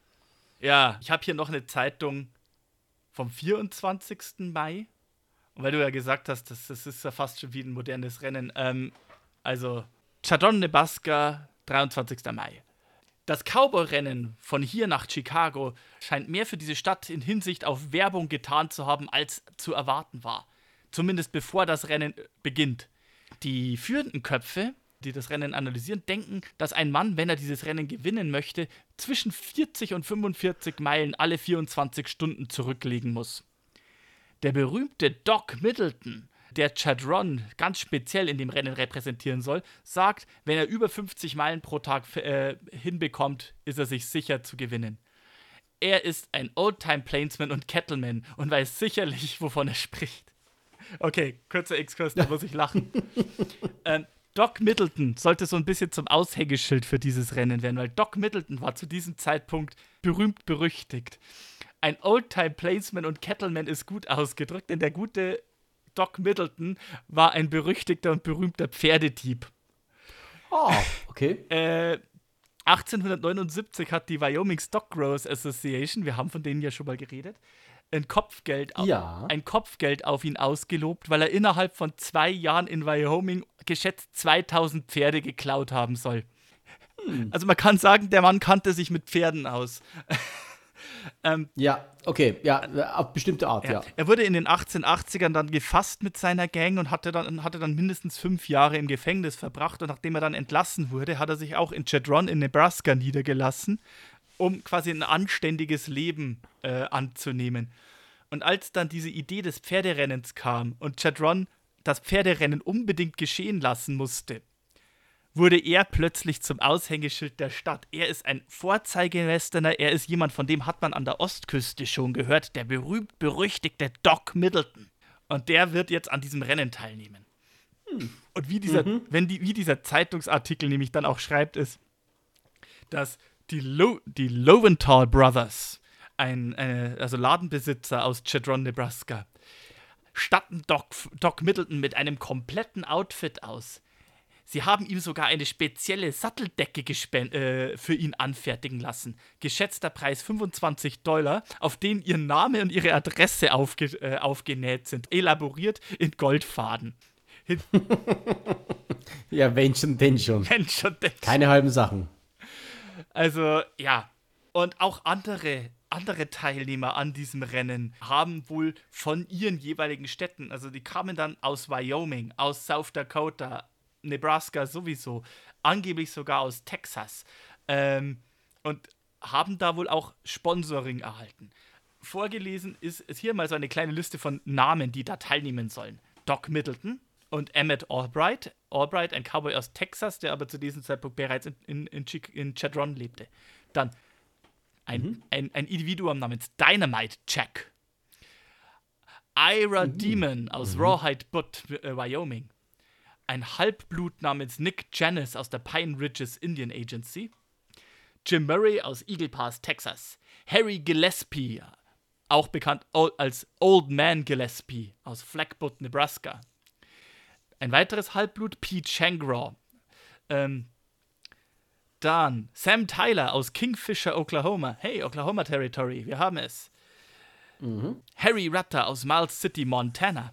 ja, ich habe hier noch eine Zeitung vom 24. Mai. Und weil du ja gesagt hast, das, das ist ja fast schon wie ein modernes Rennen. Ähm, also, Chadron, Nebraska, 23. Mai. Das Cowboy-Rennen von hier nach Chicago scheint mehr für diese Stadt in Hinsicht auf Werbung getan zu haben, als zu erwarten war. Zumindest bevor das Rennen beginnt. Die führenden Köpfe, die das Rennen analysieren, denken, dass ein Mann, wenn er dieses Rennen gewinnen möchte, zwischen 40 und 45 Meilen alle 24 Stunden zurücklegen muss. Der berühmte Doc Middleton, der Chadron ganz speziell in dem Rennen repräsentieren soll, sagt, wenn er über 50 Meilen pro Tag äh, hinbekommt, ist er sich sicher zu gewinnen. Er ist ein Oldtime Plainsman und Kettleman und weiß sicherlich, wovon er spricht. Okay, kurzer Exkurs, da muss ich lachen. ähm, Doc Middleton sollte so ein bisschen zum Aushängeschild für dieses Rennen werden, weil Doc Middleton war zu diesem Zeitpunkt berühmt berüchtigt. Ein Oldtime Plainsman und Kettleman ist gut ausgedrückt, denn der gute Doc Middleton war ein berüchtigter und berühmter Pferdedieb. Oh, okay. Äh, 1879 hat die Wyoming Stock Growers Association, wir haben von denen ja schon mal geredet, ein Kopfgeld, Ja. ein Kopfgeld auf ihn ausgelobt, weil er innerhalb von zwei Jahren in Wyoming geschätzt 2000 Pferde geklaut haben soll. Also man kann sagen, der Mann kannte sich mit Pferden aus. Ja, okay. Ja, auf bestimmte Art, ja. Er wurde in den 1880ern dann gefasst mit seiner Gang und hatte dann, hatte dann mindestens fünf Jahre im Gefängnis verbracht. Und nachdem er dann entlassen wurde, hat er sich auch in Chadron in Nebraska niedergelassen, um quasi ein anständiges Leben äh, anzunehmen. Und als dann diese Idee des Pferderennens kam und Chadron das Pferderennen unbedingt geschehen lassen musste, wurde er plötzlich zum Aushängeschild der Stadt. Er ist ein Vorzeigewesterner, er ist jemand, von dem hat man an der Ostküste schon gehört, der berühmt-berüchtigte Doc Middleton. Und der wird jetzt an diesem Rennen teilnehmen. Und wie dieser, wenn die, wie dieser Zeitungsartikel nämlich dann auch schreibt, ist, dass die, Lo die Lowenthal Brothers, ein äh, also Ladenbesitzer aus Chadron, Nebraska, statten Doc, Doc Middleton mit einem kompletten Outfit aus. Sie haben ihm sogar eine spezielle Satteldecke äh, für ihn anfertigen lassen. Geschätzter Preis 25 Dollar, auf dem ihr Name und ihre Adresse aufge äh, aufgenäht sind, elaboriert in Goldfaden. Ja, wenn schon, denn schon. Mensch, schon das- Keine halben Sachen. Also, ja. Und auch andere, andere Teilnehmer an diesem Rennen haben wohl von ihren jeweiligen Städten, also die kamen dann aus Wyoming, aus South Dakota, Nebraska sowieso, angeblich sogar aus Texas. Ähm, und haben da wohl auch Sponsoring erhalten. Vorgelesen ist, ist hier mal so eine kleine Liste von Namen, die da teilnehmen sollen. Doc Middleton und Emmett Albright. Albright, ein Cowboy aus Texas, der aber zu diesem Zeitpunkt bereits in, in, in, in Chadron lebte. Dann ein, ein, ein Individuum namens Dynamite Jack. Ira Demon aus Rawhide Butte, äh, Wyoming. Ein Halbblut namens Nick Janis aus der Pine Ridges Indian Agency. Jim Murray aus Eagle Pass, Texas. Harry Gillespie, auch bekannt als Old Man Gillespie aus Flatbush, Nebraska. Ein weiteres Halbblut, Pete Shangraw. Ähm, dann Sam Tyler aus Kingfisher, Oklahoma. Hey, Oklahoma Territory, wir haben es. Harry Rutter aus Miles City, Montana.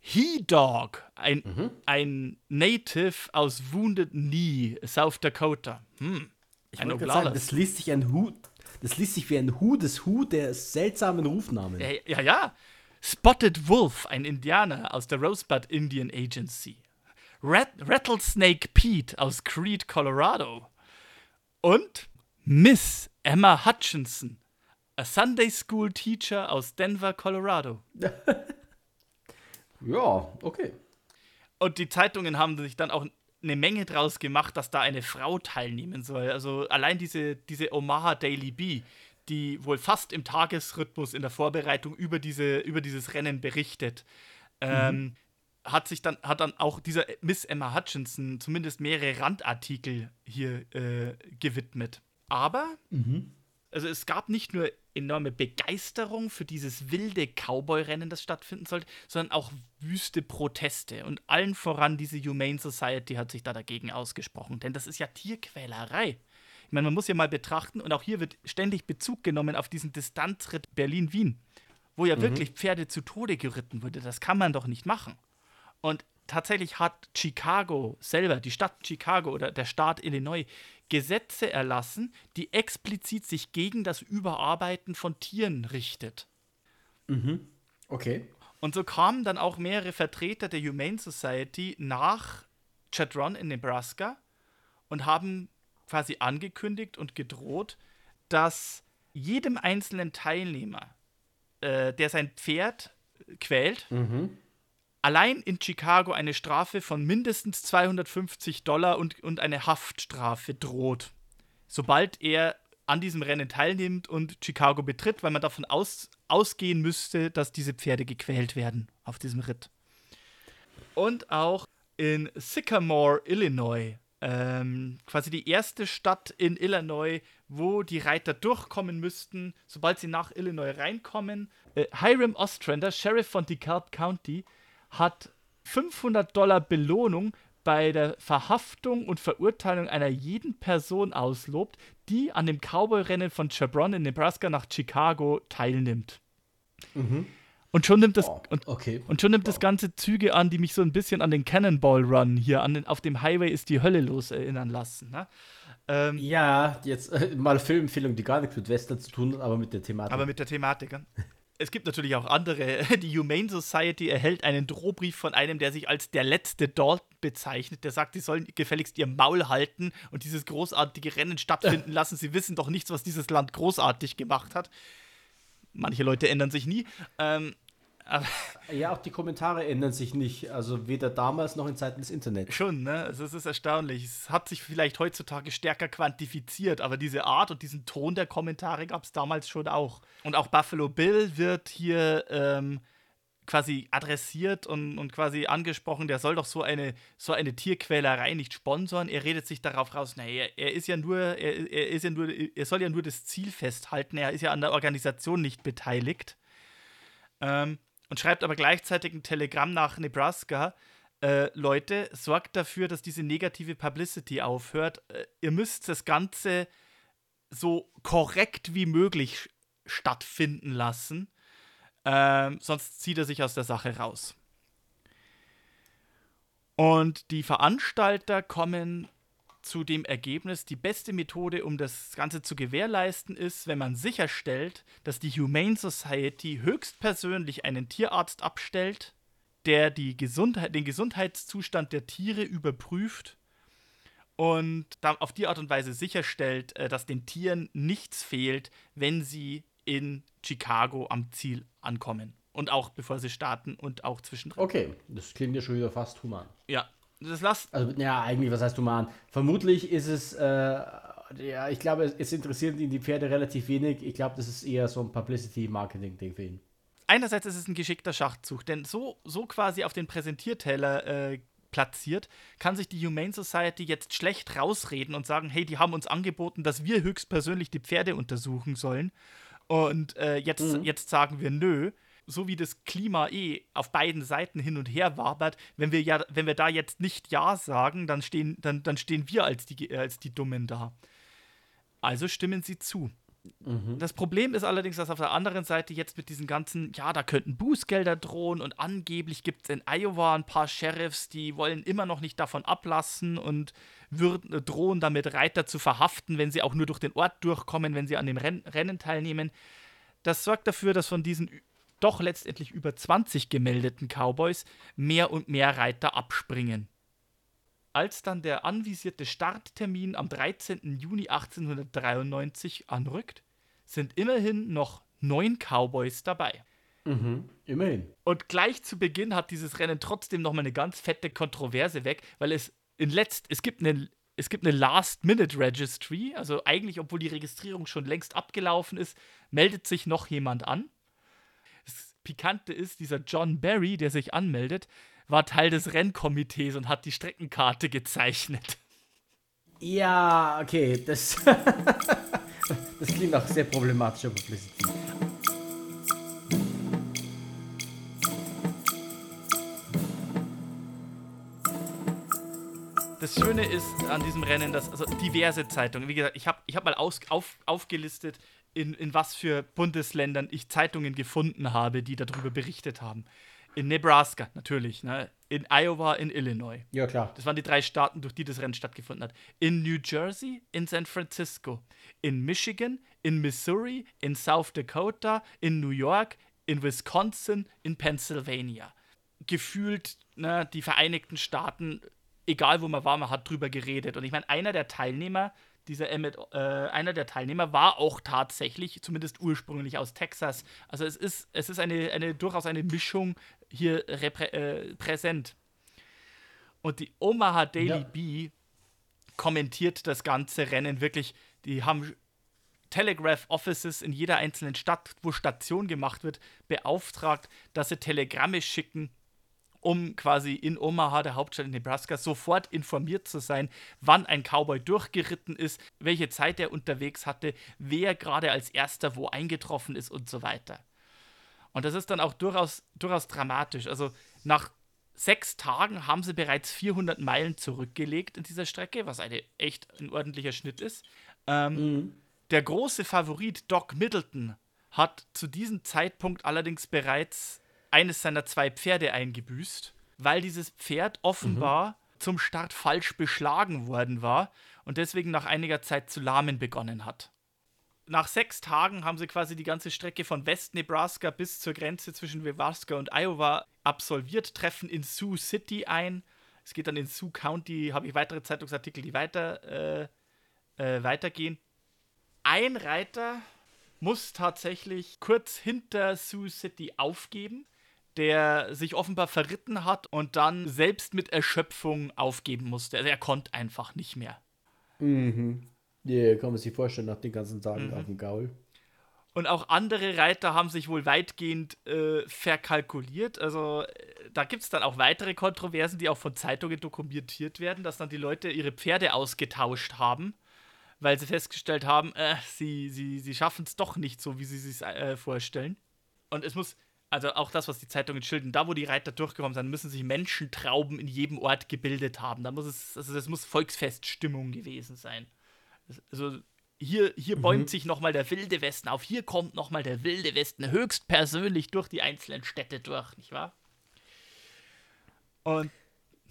He-Dog, ein, ein Native aus Wounded Knee, South Dakota. Hm. Ein wollte gerade sagen, das liest sich ein Hu. Das liest sich wie ein Hu des Hu der seltsamen Rufnamen. Ja, ja, ja. Spotted Wolf, ein Indianer aus der Rosebud Indian Agency. Rat Rattlesnake Pete aus Creed, Colorado. Und Miss Emma Hutchinson, a Sunday School Teacher aus Denver, Colorado. Ja, okay. Und die Zeitungen haben sich dann auch eine Menge draus gemacht, dass da eine Frau teilnehmen soll. Also allein diese, diese Omaha Daily Bee, die wohl fast im Tagesrhythmus in der Vorbereitung über, diese, über dieses Rennen berichtet, ähm, hat sich dann, hat dann auch dieser Miss Emma Hutchinson zumindest mehrere Randartikel hier äh, gewidmet. Aber also es gab nicht nur enorme Begeisterung für dieses wilde Cowboy-Rennen, das stattfinden sollte, sondern auch wüste Proteste. Und allen voran diese Humane Society hat sich da dagegen ausgesprochen, denn das ist ja Tierquälerei. Ich meine, man muss ja mal betrachten, und auch hier wird ständig Bezug genommen auf diesen Distanzritt Berlin-Wien, wo ja mhm. wirklich Pferde zu Tode geritten wurde. Das kann man doch nicht machen. Und tatsächlich hat Chicago selber, die Stadt Chicago oder der Staat Illinois, Gesetze erlassen, die explizit sich gegen das Überarbeiten von Tieren richtet. Mhm. Okay. Und so kamen dann auch mehrere Vertreter der Humane Society nach Chadron in Nebraska und haben quasi angekündigt und gedroht, dass jedem einzelnen Teilnehmer, äh, der sein Pferd quält, mhm allein in Chicago eine Strafe von mindestens 250 Dollar und, und eine Haftstrafe droht, sobald er an diesem Rennen teilnimmt und Chicago betritt, weil man davon aus, ausgehen müsste, dass diese Pferde gequält werden auf diesem Ritt. Und auch in Sycamore, Illinois, ähm, quasi die erste Stadt in Illinois, wo die Reiter durchkommen müssten, sobald sie nach Illinois reinkommen. Äh, Hiram Ostrander, Sheriff von DeKalb County, hat 500 Dollar Belohnung bei der Verhaftung und Verurteilung einer jeden Person auslobt, die an dem Cowboy-Rennen von Chevron in Nebraska nach Chicago teilnimmt. Mhm. Und schon nimmt das oh, und, okay. und schon nimmt wow. das ganze Züge an, die mich so ein bisschen an den Cannonball Run hier an den, auf dem Highway ist die Hölle los erinnern lassen. Ne? Ähm, ja, jetzt äh, mal Filmempfehlung, die gar nichts mit Western zu tun hat, aber mit der Thematik. Aber mit der Thematik es gibt natürlich auch andere. Die Humane Society erhält einen Drohbrief von einem, der sich als der letzte Dalton bezeichnet. Der sagt, sie sollen gefälligst ihr Maul halten und dieses großartige Rennen stattfinden lassen. Sie wissen doch nichts, was dieses Land großartig gemacht hat. Manche Leute ändern sich nie. Ähm, ja, auch die Kommentare ändern sich nicht. Also weder damals noch in Zeiten des Internets. Schon, ne? Also es ist erstaunlich. Es hat sich vielleicht heutzutage stärker quantifiziert, aber diese Art und diesen Ton der Kommentare gab es damals schon auch. Und auch Buffalo Bill wird hier ähm, quasi adressiert und, und quasi angesprochen, der soll doch so eine, so eine Tierquälerei nicht sponsoren. Er redet sich darauf raus, naja, er ist ja nur, er, er ist ja nur, er soll ja nur das Ziel festhalten, er ist ja an der Organisation nicht beteiligt. Ähm, und schreibt aber gleichzeitig ein Telegramm nach Nebraska. Äh, Leute, sorgt dafür, dass diese negative Publicity aufhört. Äh, ihr müsst das Ganze so korrekt wie möglich stattfinden lassen. Ähm, sonst zieht er sich aus der Sache raus. Und die Veranstalter kommen zu dem Ergebnis, die beste Methode, um das Ganze zu gewährleisten, ist, wenn man sicherstellt, dass die Humane Society höchstpersönlich einen Tierarzt abstellt, der die Gesundheit, den Gesundheitszustand der Tiere überprüft und auf die Art und Weise sicherstellt, äh, dass den Tieren nichts fehlt, wenn sie in Chicago am Ziel ankommen. Und auch bevor sie starten und auch zwischendrin. Okay, das klingt ja schon wieder fast human. Ja, das lasst. Also, ja, eigentlich, was heißt human? Vermutlich ist es, äh, ja, ich glaube, es, es interessiert ihn die Pferde relativ wenig. Ich glaube, das ist eher so ein Publicity-Marketing-Ding für ihn. Einerseits ist es ein geschickter Schachzug, denn so, so quasi auf den Präsentierteller äh, platziert, kann sich die Humane Society jetzt schlecht rausreden und sagen, hey, die haben uns angeboten, dass wir höchstpersönlich die Pferde untersuchen sollen. Und äh, jetzt, mhm. jetzt sagen wir nö so wie das Klima eh auf beiden Seiten hin und her wabert, wenn wir ja, wenn wir da jetzt nicht Ja sagen, dann stehen, dann, dann stehen wir als die, äh, als die Dummen da. Also stimmen sie zu. Mhm. Das Problem ist allerdings, dass auf der anderen Seite jetzt mit diesen ganzen, ja, da könnten Bußgelder drohen und angeblich gibt es in Iowa ein paar Sheriffs, die wollen immer noch nicht davon ablassen und würden, äh, drohen damit Reiter zu verhaften, wenn sie auch nur durch den Ort durchkommen, wenn sie an dem Ren Rennen teilnehmen. Das sorgt dafür, dass von diesen doch letztendlich über 20 gemeldeten Cowboys mehr und mehr Reiter abspringen. Als dann der anvisierte Starttermin am 13. Juni 1893 anrückt, sind immerhin noch neun Cowboys dabei. Mhm, immerhin. Und gleich zu Beginn hat dieses Rennen trotzdem nochmal eine ganz fette Kontroverse weg, weil es in letzt, es gibt eine es gibt eine Last-Minute-Registry, also eigentlich, obwohl die Registrierung schon längst abgelaufen ist, meldet sich noch jemand an. Pikante ist, dieser John Barry, der sich anmeldet, war Teil des Rennkomitees und hat die Streckenkarte gezeichnet. Ja, okay, das. Das klingt auch sehr problematischer Publicity. Das Schöne ist an diesem Rennen, dass also diverse Zeitungen, wie gesagt, ich habe ich hab mal aus, auf, aufgelistet, in, in was für Bundesländern ich Zeitungen gefunden habe, die darüber berichtet haben. In Nebraska, natürlich, ne? in Iowa, in Illinois. Ja, klar. Das waren die drei Staaten, durch die das Rennen stattgefunden hat. In New Jersey, in San Francisco, in Michigan, in Missouri, in South Dakota, in New York, in Wisconsin, in Pennsylvania. Gefühlt ne, die Vereinigten Staaten, egal wo man war, man hat drüber geredet. Und ich meine, einer der Teilnehmer, dieser Emmett, äh, einer der Teilnehmer war auch tatsächlich, zumindest ursprünglich aus Texas. Also es ist, es ist eine, eine durchaus eine Mischung hier äh, präsent. Und die Omaha Daily ja. Bee kommentiert das ganze Rennen wirklich. Die haben Telegraph Offices in jeder einzelnen Stadt, wo Station gemacht wird, beauftragt, dass sie Telegramme schicken um quasi in Omaha, der Hauptstadt in Nebraska, sofort informiert zu sein, wann ein Cowboy durchgeritten ist, welche Zeit er unterwegs hatte, wer gerade als erster wo eingetroffen ist und so weiter. Und das ist dann auch durchaus, durchaus dramatisch. Also nach sechs Tagen haben sie bereits 400 Meilen zurückgelegt in dieser Strecke, was eine echt ein ordentlicher Schnitt ist. Ähm, mhm. Der große Favorit Doc Middleton hat zu diesem Zeitpunkt allerdings bereits eines seiner zwei Pferde eingebüßt, weil dieses Pferd offenbar mhm. zum Start falsch beschlagen worden war und deswegen nach einiger Zeit zu lahmen begonnen hat. Nach sechs Tagen haben sie quasi die ganze Strecke von West-Nebraska bis zur Grenze zwischen Nebraska und Iowa absolviert, treffen in Sioux City ein. Es geht dann in Sioux County, habe ich weitere Zeitungsartikel, die weiter, äh, äh, weitergehen. Ein Reiter muss tatsächlich kurz hinter Sioux City aufgeben der sich offenbar verritten hat und dann selbst mit Erschöpfung aufgeben musste. Also er konnte einfach nicht mehr. Mhm. Ja, yeah, kann man sich vorstellen, nach den ganzen Tagen mhm. auf dem Gaul. Und auch andere Reiter haben sich wohl weitgehend äh, verkalkuliert. Also äh, da gibt es dann auch weitere Kontroversen, die auch von Zeitungen dokumentiert werden, dass dann die Leute ihre Pferde ausgetauscht haben, weil sie festgestellt haben, äh, sie, sie, sie schaffen es doch nicht so, wie sie sich äh, vorstellen. Und es muss, also auch das, was die Zeitungen schildern, da wo die Reiter durchgekommen sind, müssen sich Menschentrauben in jedem Ort gebildet haben. Da muss es, also das muss Volksfeststimmung gewesen sein. Also hier, hier mhm. bäumt sich nochmal der wilde Westen auf, hier kommt nochmal der wilde Westen höchstpersönlich durch die einzelnen Städte durch, nicht wahr? Und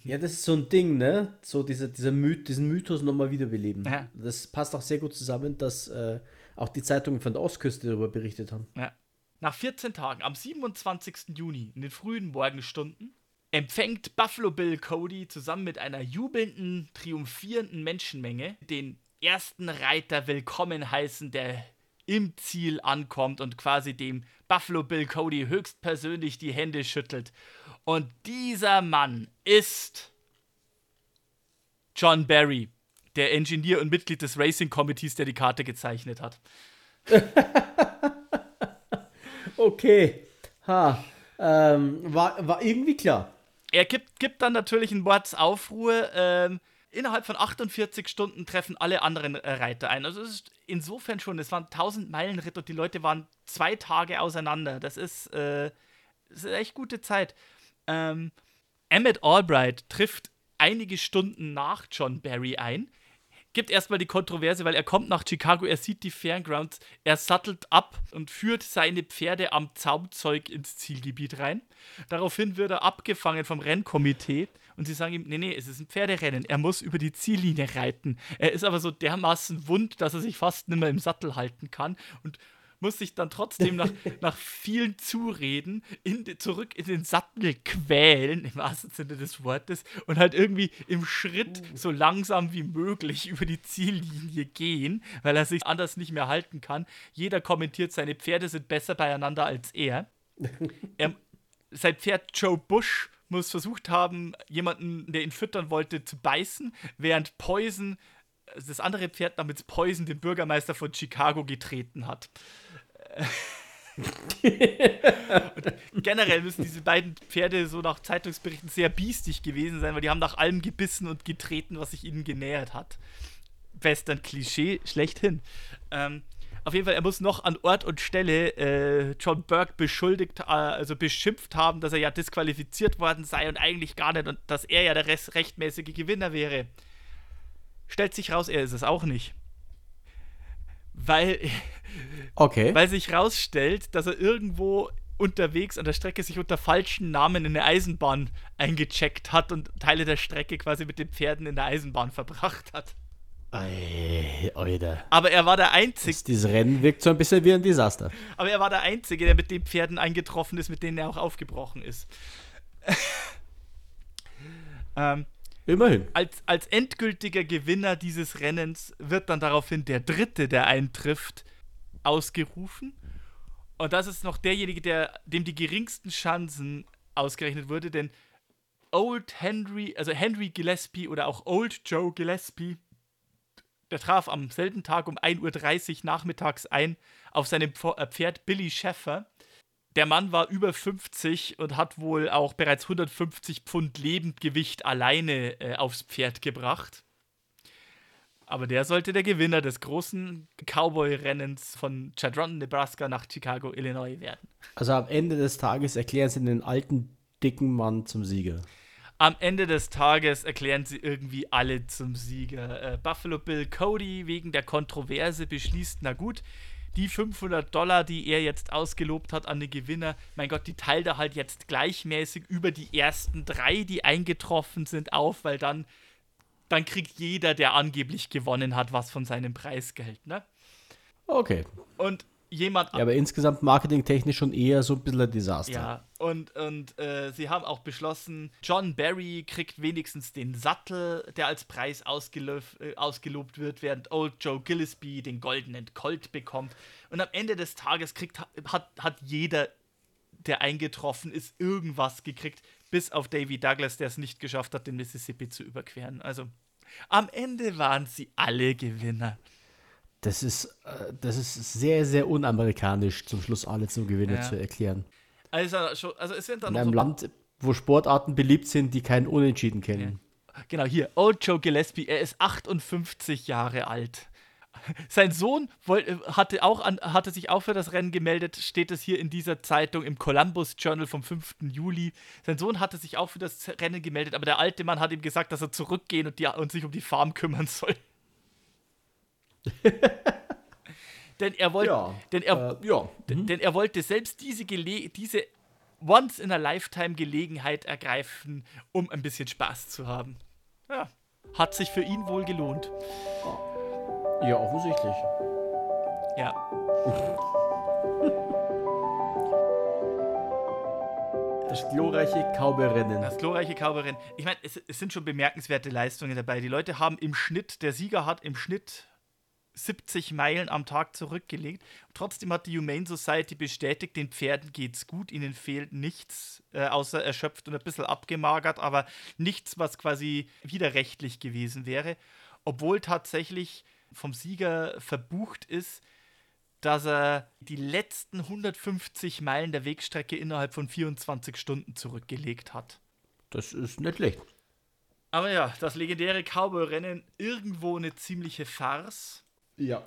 ja, das ist so ein Ding, ne? So diese, dieser Myth, diesen Mythos nochmal wiederbeleben. Ja. Das passt auch sehr gut zusammen, dass äh, auch die Zeitungen von der Ostküste darüber berichtet haben. Ja. Nach 14 Tagen, am 27. Juni, in den frühen Morgenstunden, empfängt Buffalo Bill Cody zusammen mit einer jubelnden, triumphierenden Menschenmenge den ersten Reiter willkommen heißen, der im Ziel ankommt und quasi dem Buffalo Bill Cody höchstpersönlich die Hände schüttelt. Und dieser Mann ist John Barry, der Ingenieur und Mitglied des Racing Committees, der die Karte gezeichnet hat. Okay. Ha. Ähm, war, war irgendwie klar. Er gibt, gibt dann natürlich einen Mordsaufruhr. Ähm, innerhalb von 48 Stunden treffen alle anderen äh, Reiter ein. Also es ist insofern schon, es waren 1000 Meilen Ritt und die Leute waren zwei Tage auseinander. Das ist, äh, das ist echt gute Zeit. Ähm, Emmett Albright trifft einige Stunden nach John Barry ein gibt erstmal die Kontroverse, weil er kommt nach Chicago, er sieht die Fairgrounds, er sattelt ab und führt seine Pferde am Zaumzeug ins Zielgebiet rein. Daraufhin wird er abgefangen vom Rennkomitee und sie sagen ihm, nee, nee, es ist ein Pferderennen, er muss über die Ziellinie reiten. Er ist aber so dermaßen wund, dass er sich fast nicht mehr im Sattel halten kann und muss sich dann trotzdem nach, nach vielen Zureden in, zurück in den Sattel quälen, im wahrsten Sinne des Wortes, und halt irgendwie im Schritt uh. so langsam wie möglich über die Ziellinie gehen, weil er sich anders nicht mehr halten kann. Jeder kommentiert, seine Pferde sind besser beieinander als er. er sein Pferd Joe Bush muss versucht haben, jemanden, der ihn füttern wollte, zu beißen, während Poison das andere Pferd namens Poison den Bürgermeister von Chicago getreten hat generell müssen diese beiden Pferde so nach Zeitungsberichten sehr biestig gewesen sein, weil die haben nach allem gebissen und getreten, was sich ihnen genähert hat. Western-Klischee schlechthin. Ähm, auf jeden Fall, er muss noch an Ort und Stelle äh, John Burke beschuldigt, äh, also beschimpft haben, dass er ja disqualifiziert worden sei und eigentlich gar nicht und dass er ja der rechtmäßige Gewinner wäre. Stellt sich raus, er ist es auch nicht. Weil, okay. weil sich rausstellt, dass er irgendwo unterwegs an der Strecke sich unter falschen Namen in eine Eisenbahn eingecheckt hat und Teile der Strecke quasi mit den Pferden in der Eisenbahn verbracht hat. Ey, Alter. Aber er war der Einzige. Dieses Rennen wirkt so ein bisschen wie ein Desaster. Aber er war der Einzige, der mit den Pferden eingetroffen ist, mit denen er auch aufgebrochen ist. ähm, Immerhin. Als, als endgültiger Gewinner dieses Rennens wird dann daraufhin der Dritte, der eintrifft, ausgerufen. Und das ist noch derjenige, der, dem die geringsten Chancen ausgerechnet wurde, denn Old Henry, also Henry Gillespie oder auch Old Joe Gillespie, der traf am selben Tag um 1.30 Uhr nachmittags ein auf seinem äh, Pferd Billy Sheffer. Der Mann war über 50 und hat wohl auch bereits 150 Pfund Lebendgewicht alleine äh, aufs Pferd gebracht. Aber der sollte der Gewinner des großen Cowboy-Rennens von Chadron, Nebraska nach Chicago, Illinois werden. Also am Ende des Tages erklären sie den alten, dicken Mann zum Sieger am Ende des Tages erklären sie irgendwie alle zum Sieger. Äh, Buffalo Bill Cody wegen der Kontroverse beschließt, na gut, die 500 Dollar, die er jetzt ausgelobt hat an den Gewinner, mein Gott, die teilt er halt jetzt gleichmäßig über die ersten drei, die eingetroffen sind, auf, weil dann, dann kriegt jeder, der angeblich gewonnen hat, was von seinem Preisgeld, ne? Okay. Und jemand. Ja, aber insgesamt marketingtechnisch schon eher so ein bisschen ein Desaster. Ja, und, und äh, sie haben auch beschlossen, John Barry kriegt wenigstens den Sattel, der als Preis äh, ausgelobt wird, während Old Joe Gillespie den goldenen Colt bekommt. Und am Ende des Tages kriegt, hat, hat jeder, der eingetroffen ist, irgendwas gekriegt, bis auf Davy Douglas, der es nicht geschafft hat, den Mississippi zu überqueren. Also am Ende waren sie alle Gewinner. Das ist, äh, das ist sehr, sehr unamerikanisch, zum Schluss alle zum Gewinner ja. zu erklären. Also, also es sind dann In einem so Land, wo Sportarten beliebt sind, die keinen Unentschieden kennen. Ja. Genau, hier, Old Joe Gillespie, er ist 58 Jahre alt. Sein Sohn wollte, hatte, auch an, hatte sich auch für das Rennen gemeldet, steht es hier in dieser Zeitung im Columbus Journal vom 5. Juli. Sein Sohn hatte sich auch für das Rennen gemeldet, aber der alte Mann hat ihm gesagt, dass er zurückgehen und, die, und sich um die Farm kümmern soll. denn er wollte, ja, denn er, äh, ja. denn, mhm. denn er wollte selbst diese, Gele diese Once in a Lifetime Gelegenheit ergreifen, um ein bisschen Spaß zu haben. Ja, hat sich für ihn wohl gelohnt. Ja, offensichtlich. Ja. Das glorreiche Kauberennen. Das glorreiche Kauberennen. Ich meine, es, es, sind schon bemerkenswerte Leistungen dabei. Die Leute haben im Schnitt, der Sieger hat im Schnitt 70 Meilen am Tag zurückgelegt. Trotzdem hat die Humane Society bestätigt, den Pferden geht's gut, ihnen fehlt nichts, äh, außer erschöpft und ein bisschen abgemagert, aber nichts, was quasi widerrechtlich gewesen wäre. Obwohl tatsächlich vom Sieger verbucht ist, dass er die letzten 150 Meilen der Wegstrecke innerhalb von 24 Stunden zurückgelegt hat. Das ist nicht schlecht. Aber ja, das legendäre Cowboy-Rennen irgendwo eine ziemliche Farce. Ja.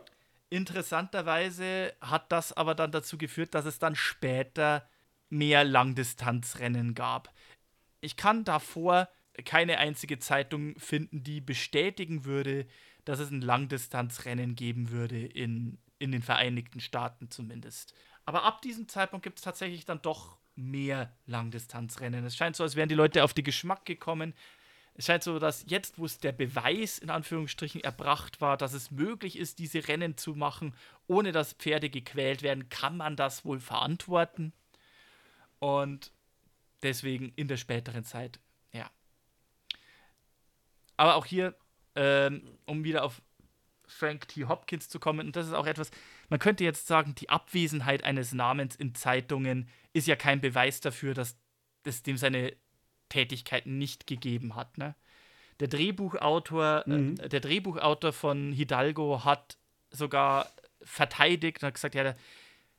Interessanterweise hat das aber dann dazu geführt, dass es dann später mehr Langdistanzrennen gab. Ich kann davor keine einzige Zeitung finden, die bestätigen würde, dass es ein Langdistanzrennen geben würde in, in den Vereinigten Staaten zumindest. Aber ab diesem Zeitpunkt gibt es tatsächlich dann doch mehr Langdistanzrennen. Es scheint so, als wären die Leute auf den Geschmack gekommen, es scheint so, dass jetzt, wo es der Beweis in Anführungsstrichen erbracht war, dass es möglich ist, diese Rennen zu machen, ohne dass Pferde gequält werden, kann man das wohl verantworten. Und deswegen in der späteren Zeit, ja. Aber auch hier, ähm, um wieder auf Frank T. Hopkins zu kommen, und das ist auch etwas, man könnte jetzt sagen, die Abwesenheit eines Namens in Zeitungen ist ja kein Beweis dafür, dass es dem seine Tätigkeiten nicht gegeben hat. Ne? Der Drehbuchautor, äh, mhm. äh, der Drehbuchautor von Hidalgo hat sogar verteidigt und hat gesagt, ja,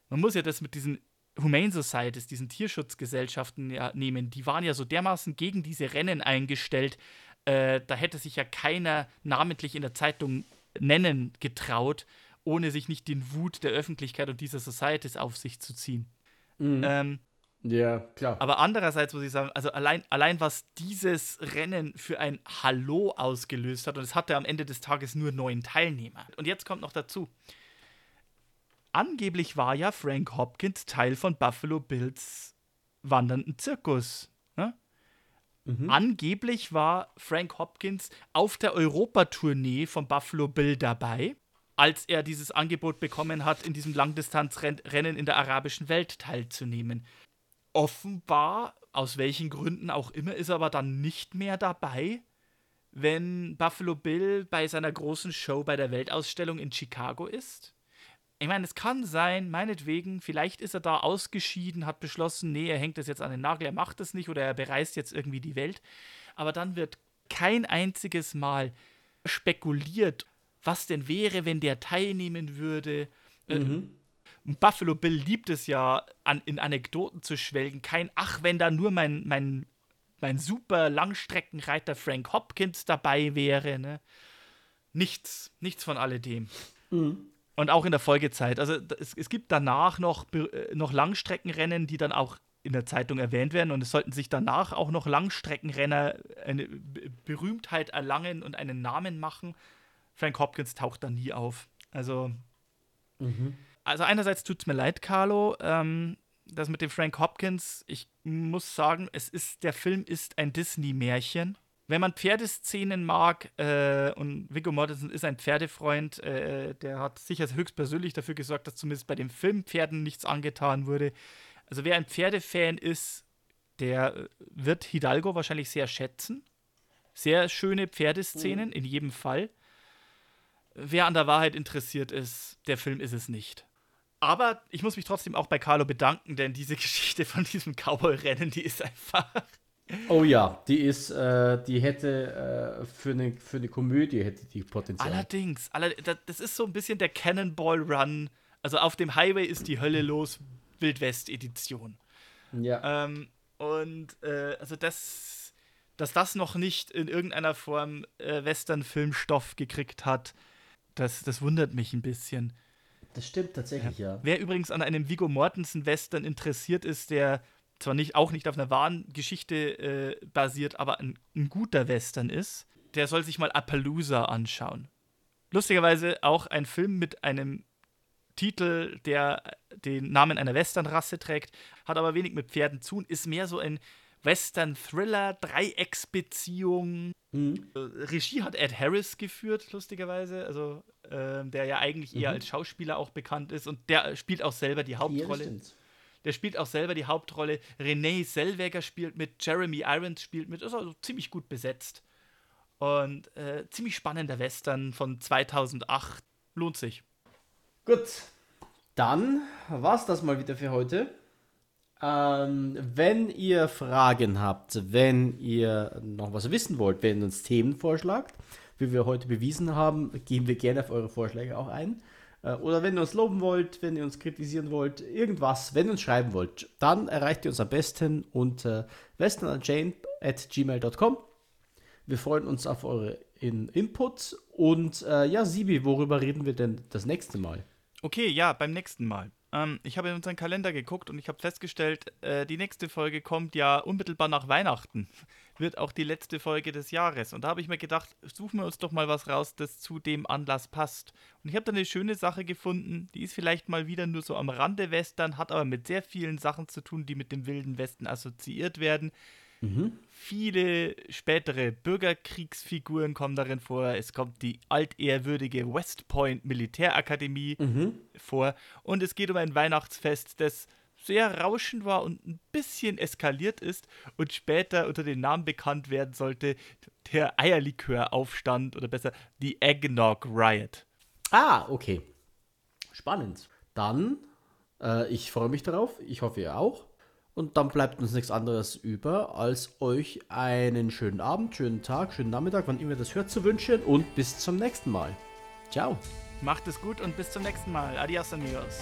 man muss ja das mit diesen Humane Societies, diesen Tierschutzgesellschaften ja, nehmen. Die waren ja so dermaßen gegen diese Rennen eingestellt. Äh, da hätte sich ja keiner namentlich in der Zeitung nennen getraut, ohne sich nicht den Wut der Öffentlichkeit und dieser Societies auf sich zu ziehen. Mhm. Ähm, ja, klar. aber andererseits muss ich sagen, also allein, allein was dieses Rennen für ein Hallo ausgelöst hat, und es hatte am Ende des Tages nur neun Teilnehmer. Und jetzt kommt noch dazu. Angeblich war ja Frank Hopkins Teil von Buffalo Bills wandernden Zirkus. Ne? Mhm. Angeblich war Frank Hopkins auf der Europatournee von Buffalo Bill dabei, als er dieses Angebot bekommen hat, in diesem Langdistanzrennen in der arabischen Welt teilzunehmen. Offenbar, aus welchen Gründen auch immer, ist er aber dann nicht mehr dabei, wenn Buffalo Bill bei seiner großen Show bei der Weltausstellung in Chicago ist. Ich meine, es kann sein, meinetwegen, vielleicht ist er da ausgeschieden, hat beschlossen, nee, er hängt das jetzt an den Nagel, er macht es nicht oder er bereist jetzt irgendwie die Welt. Aber dann wird kein einziges Mal spekuliert, was denn wäre, wenn der teilnehmen würde. Äh, Mhm. Buffalo Bill liebt es ja, an, in Anekdoten zu schwelgen. Kein Ach, wenn da nur mein, mein, mein super Langstreckenreiter Frank Hopkins dabei wäre. Ne? Nichts, nichts von alledem. Mhm. Und auch in der Folgezeit. Also es, es gibt danach noch, äh, noch Langstreckenrennen, die dann auch in der Zeitung erwähnt werden. Und es sollten sich danach auch noch Langstreckenrenner eine Berühmtheit erlangen und einen Namen machen. Frank Hopkins taucht da nie auf. Also, Mhm. Also einerseits tut es mir leid, Carlo. Ähm, das mit dem Frank Hopkins, ich muss sagen, es ist, der Film ist ein Disney-Märchen. Wenn man Pferdeszenen mag, äh, und Viggo Mortensen ist ein Pferdefreund, äh, der hat sicher höchstpersönlich dafür gesorgt, dass zumindest bei dem Film Pferden nichts angetan wurde. Also wer ein Pferdefan ist, der wird Hidalgo wahrscheinlich sehr schätzen. Sehr schöne Pferdeszenen, in jedem Fall. Wer an der Wahrheit interessiert ist, der Film ist es nicht. Aber ich muss mich trotzdem auch bei Carlo bedanken, denn diese Geschichte von diesem Cowboy-Rennen, die ist einfach. Oh ja, die ist, äh, die hätte äh, für, eine, für eine Komödie hätte die Potenzial. Allerdings, aller, da- das ist so ein bisschen der Cannonball Run. Also auf dem Highway ist die Hölle los, Wildwest-Edition. ja. Ähm, und äh, also das, dass das noch nicht in irgendeiner Form äh, Western-Filmstoff gekriegt hat, das, das wundert mich ein bisschen. Das stimmt tatsächlich, ja. Wer übrigens an einem Vigo Mortensen-Western interessiert ist, der zwar nicht, auch nicht auf einer wahren Geschichte äh, basiert, aber ein, ein guter Western ist, der soll sich mal Appaloosa anschauen. Lustigerweise auch ein Film mit einem Titel, der den Namen einer Westernrasse trägt, hat aber wenig mit Pferden zu und ist mehr so ein Western-Thriller, Dreiecksbeziehung. Mhm. Äh, Regie hat Ed Harris geführt, lustigerweise, also ähm, der ja eigentlich eher Mhm. als Schauspieler auch bekannt ist und der spielt auch selber die Ja, Hauptrolle. stimmt. der spielt auch selber die Hauptrolle. Renee Zellweger spielt mit, Jeremy Irons spielt mit, ist also ziemlich gut besetzt. Und äh, ziemlich spannender Western von 2008. Lohnt sich. Gut, dann war's das mal wieder für heute. Ähm, wenn ihr Fragen habt, wenn ihr noch was wissen wollt, wenn ihr uns Themen vorschlagt, wie wir heute bewiesen haben, gehen wir gerne auf eure Vorschläge auch ein. Äh, Oder wenn ihr uns loben wollt, wenn ihr uns kritisieren wollt, irgendwas, wenn ihr uns schreiben wollt, dann erreicht ihr uns am besten unter westernunchained.gmail.com. Wir freuen uns auf eure in Input. Und äh, ja, Sibi, worüber reden wir denn das nächste Mal? Okay, ja, beim nächsten Mal. Ähm, ich habe in unseren Kalender geguckt und ich habe festgestellt, äh, die nächste Folge kommt ja unmittelbar nach Weihnachten. Wird auch die letzte Folge des Jahres. Und da habe ich mir gedacht, suchen wir uns doch mal was raus, das zu dem Anlass passt. Und ich habe da eine schöne Sache gefunden, die ist vielleicht mal wieder nur so am Rande Western, hat aber mit sehr vielen Sachen zu tun, die mit dem Wilden Westen assoziiert werden. Viele spätere Bürgerkriegsfiguren kommen darin vor. Es kommt die altehrwürdige West Point Militärakademie vor. Und es geht um ein Weihnachtsfest, das sehr rauschend war und ein bisschen eskaliert ist und später unter dem Namen bekannt werden sollte, der Eierliköraufstand oder besser die Eggnog Riot. Ah, okay. Spannend. Dann, äh, ich freue mich darauf. Ich hoffe, ihr auch. Und dann bleibt uns nichts anderes über, als euch einen schönen Abend, schönen Tag, schönen Nachmittag, wann immer ihr das hört, zu wünschen. Und bis zum nächsten Mal. Ciao. Macht es gut und bis zum nächsten Mal. Adios, amigos.